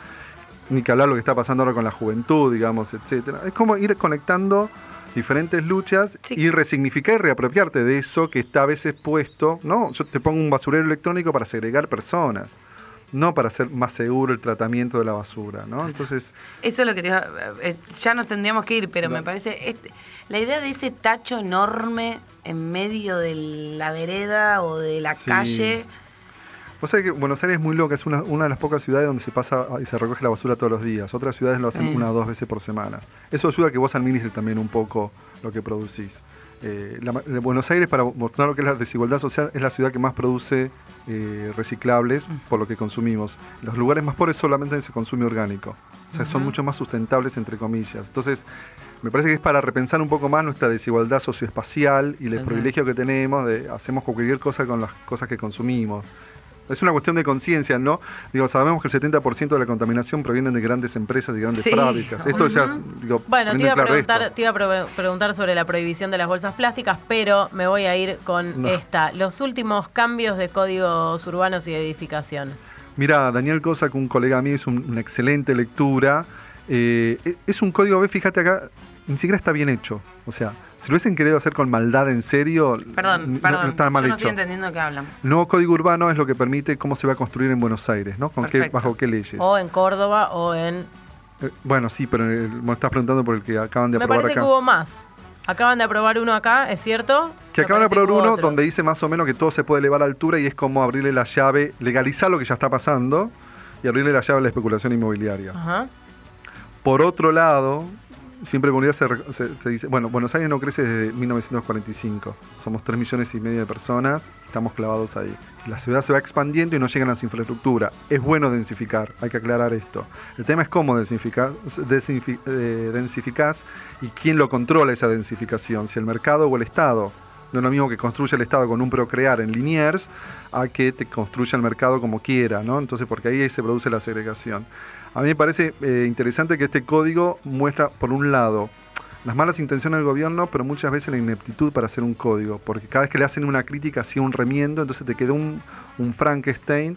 ni que hablar lo que está pasando ahora con la juventud, digamos, etcétera. Es como ir conectando diferentes luchas y resignificar y reapropiarte de eso que está a veces puesto, ¿no? Yo te pongo un basurero electrónico para segregar personas, no para hacer más seguro el tratamiento de la basura, ¿no? Entonces, Eso es lo que te iba- eh, Ya nos tendríamos que ir, pero me parece... este- la idea de ese tacho enorme en medio de la vereda o de la Sí. calle. Vos sabés que Buenos Aires es muy loca, es una, una de las pocas ciudades donde se pasa y se recoge la basura todos los días. Otras ciudades lo hacen Sí. una o dos veces por semana. Eso ayuda a que vos administres también un poco lo que producís. Eh, la Buenos Aires, para mostrar lo que es la desigualdad social, es la ciudad que más produce eh, reciclables por lo que consumimos. Los lugares más pobres solamente se consume orgánico. O sea, son mucho más sustentables, entre comillas. Entonces, me parece que es para repensar un poco más nuestra desigualdad socioespacial y el privilegio que tenemos de hacemos cualquier cosa con las cosas que consumimos. Es una cuestión de conciencia, ¿no? Digo, sabemos que el 70% de la contaminación proviene de grandes empresas y grandes Sí. fábricas. Esto ya, digo, Bueno, te iba, a claro preguntar, te iba a pre- preguntar sobre la prohibición de las bolsas plásticas, pero me voy a ir con No. esta. Los últimos cambios de códigos urbanos y de edificación. Mira, Daniel Cosa, que un colega mío, es un- una excelente lectura. Eh, e- es un código B, fíjate acá, ni siquiera está bien hecho. O sea, si lo hubiesen querido hacer con maldad en serio, Perdón, perdón. no está mal yo no hecho. estoy entendiendo qué hablan. El nuevo código urbano es lo que permite cómo se va a construir en Buenos Aires, ¿no? Con qué, bajo qué leyes. O en Córdoba o en... Eh, bueno, sí, pero eh, me estás preguntando por el que acaban de Me aprobar parece acá. que hubo más. Acaban de aprobar uno acá, ¿es cierto? Que Me acaban de parece aprobar uno donde dice más o menos que todo se puede elevar a altura y es como abrirle la llave, legalizar lo que ya está pasando y abrirle la llave a la especulación inmobiliaria. Ajá. Por otro lado, siempre en se, se- se dice, bueno, Buenos Aires no crece desde 1945. Somos 3 millones y medio de personas, estamos clavados ahí. La ciudad se va expandiendo y no llegan las infraestructuras. Es bueno densificar, hay que aclarar esto. El tema es cómo densificar, densifi- eh, densificás y quién lo controla esa densificación, si el mercado o el Estado. No es lo mismo que construya el Estado con un procrear en Liniers a que te construya el mercado como quiera, ¿no? Entonces, porque ahí se produce la segregación. A mí me parece eh, interesante que este código muestra, por un lado, las malas intenciones del gobierno, pero muchas veces la ineptitud para hacer un código, porque cada vez que le hacen una crítica, hacía un remiendo, entonces te queda un, un Frankenstein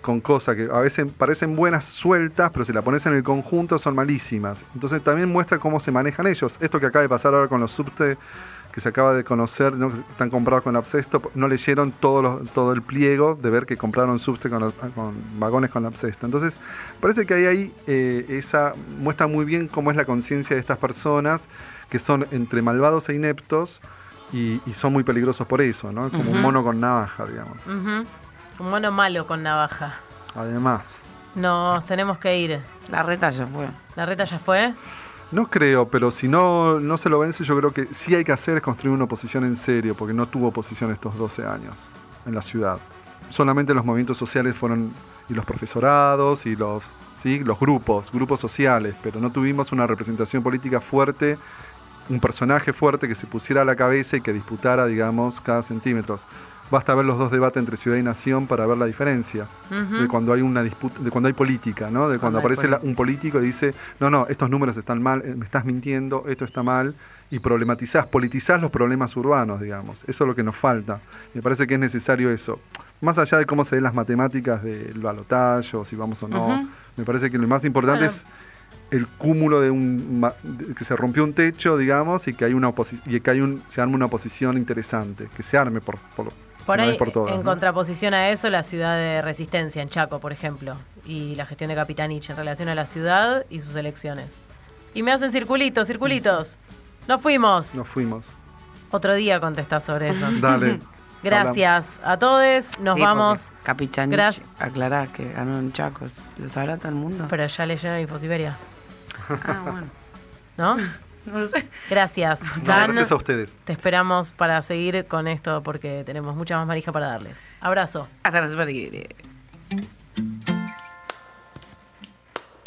con cosas que a veces parecen buenas sueltas, pero si la pones en el conjunto son malísimas. Entonces también muestra cómo se manejan ellos. Esto que acaba de pasar ahora con los subte que se acaba de conocer, ¿no? están comprados con Absesto, no leyeron todo, lo- todo el pliego de ver que compraron subte con, con vagones con Absesto. Entonces, parece que hay ahí eh, esa muestra muy bien cómo es la conciencia de estas personas que son entre malvados e ineptos y, y son muy peligrosos por eso, ¿no? Como un mono con navaja, digamos. Un mono malo con navaja. Además. Nos tenemos que ir. La reta ya fue. ¿La reta ya fue? No creo, pero si no, no se lo vence, yo creo que sí hay que hacer es construir una oposición en serio, porque no tuvo oposición estos 12 años en la ciudad. Solamente los movimientos sociales fueron, y los profesorados, y los, ¿sí? los grupos, grupos sociales, pero no tuvimos una representación política fuerte, un personaje fuerte que se pusiera a la cabeza y que disputara, digamos, cada centímetro. Basta ver los dos debates entre ciudad y nación para ver la diferencia de cuando hay una disputa, de cuando hay política, ¿no? De cuando, aparece la- un político y dice, no, no, estos números están mal, eh, me estás mintiendo, esto está mal, y problematizás, politizás los problemas urbanos, digamos. Eso es lo que nos falta. Me parece que es necesario eso. Más allá de cómo se ven las matemáticas del balotaje, o si vamos o no, me parece que lo más importante es el cúmulo de un de- que se rompió un techo, digamos, y que hay una y que hay un se arme una oposición interesante, que se arme por, por, Por ahí, vez por todas. en ¿no? contraposición a eso, la ciudad de Resistencia, en Chaco, por ejemplo, y la gestión de Capitanich en relación a la ciudad y sus elecciones. Y me hacen circulitos, circulitos. Nos fuimos. Nos fuimos. Otro día contestás sobre eso. [laughs] Dale. [laughs] Gracias a todos. Nos Sí, vamos. porque Capichanich, Gracias. aclarar que ganó en Chacos. ¿Lo sabrá todo el mundo? Pero ya leyeron Infosiberia. Ah, bueno. ¿No? [laughs] No lo sé. Gracias. No, Dan, gracias a ustedes. Te esperamos para seguir con esto porque tenemos mucha más marija para darles. Abrazo. Hasta la semana que viene.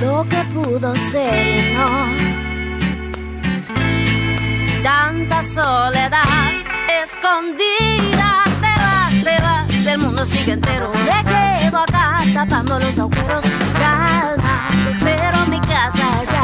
lo que pudo ser y no. Tanta soledad escondida, te vas, te vas, el mundo sigue entero. Me quedo acá tapando los agujeros, calma, espero mi casa.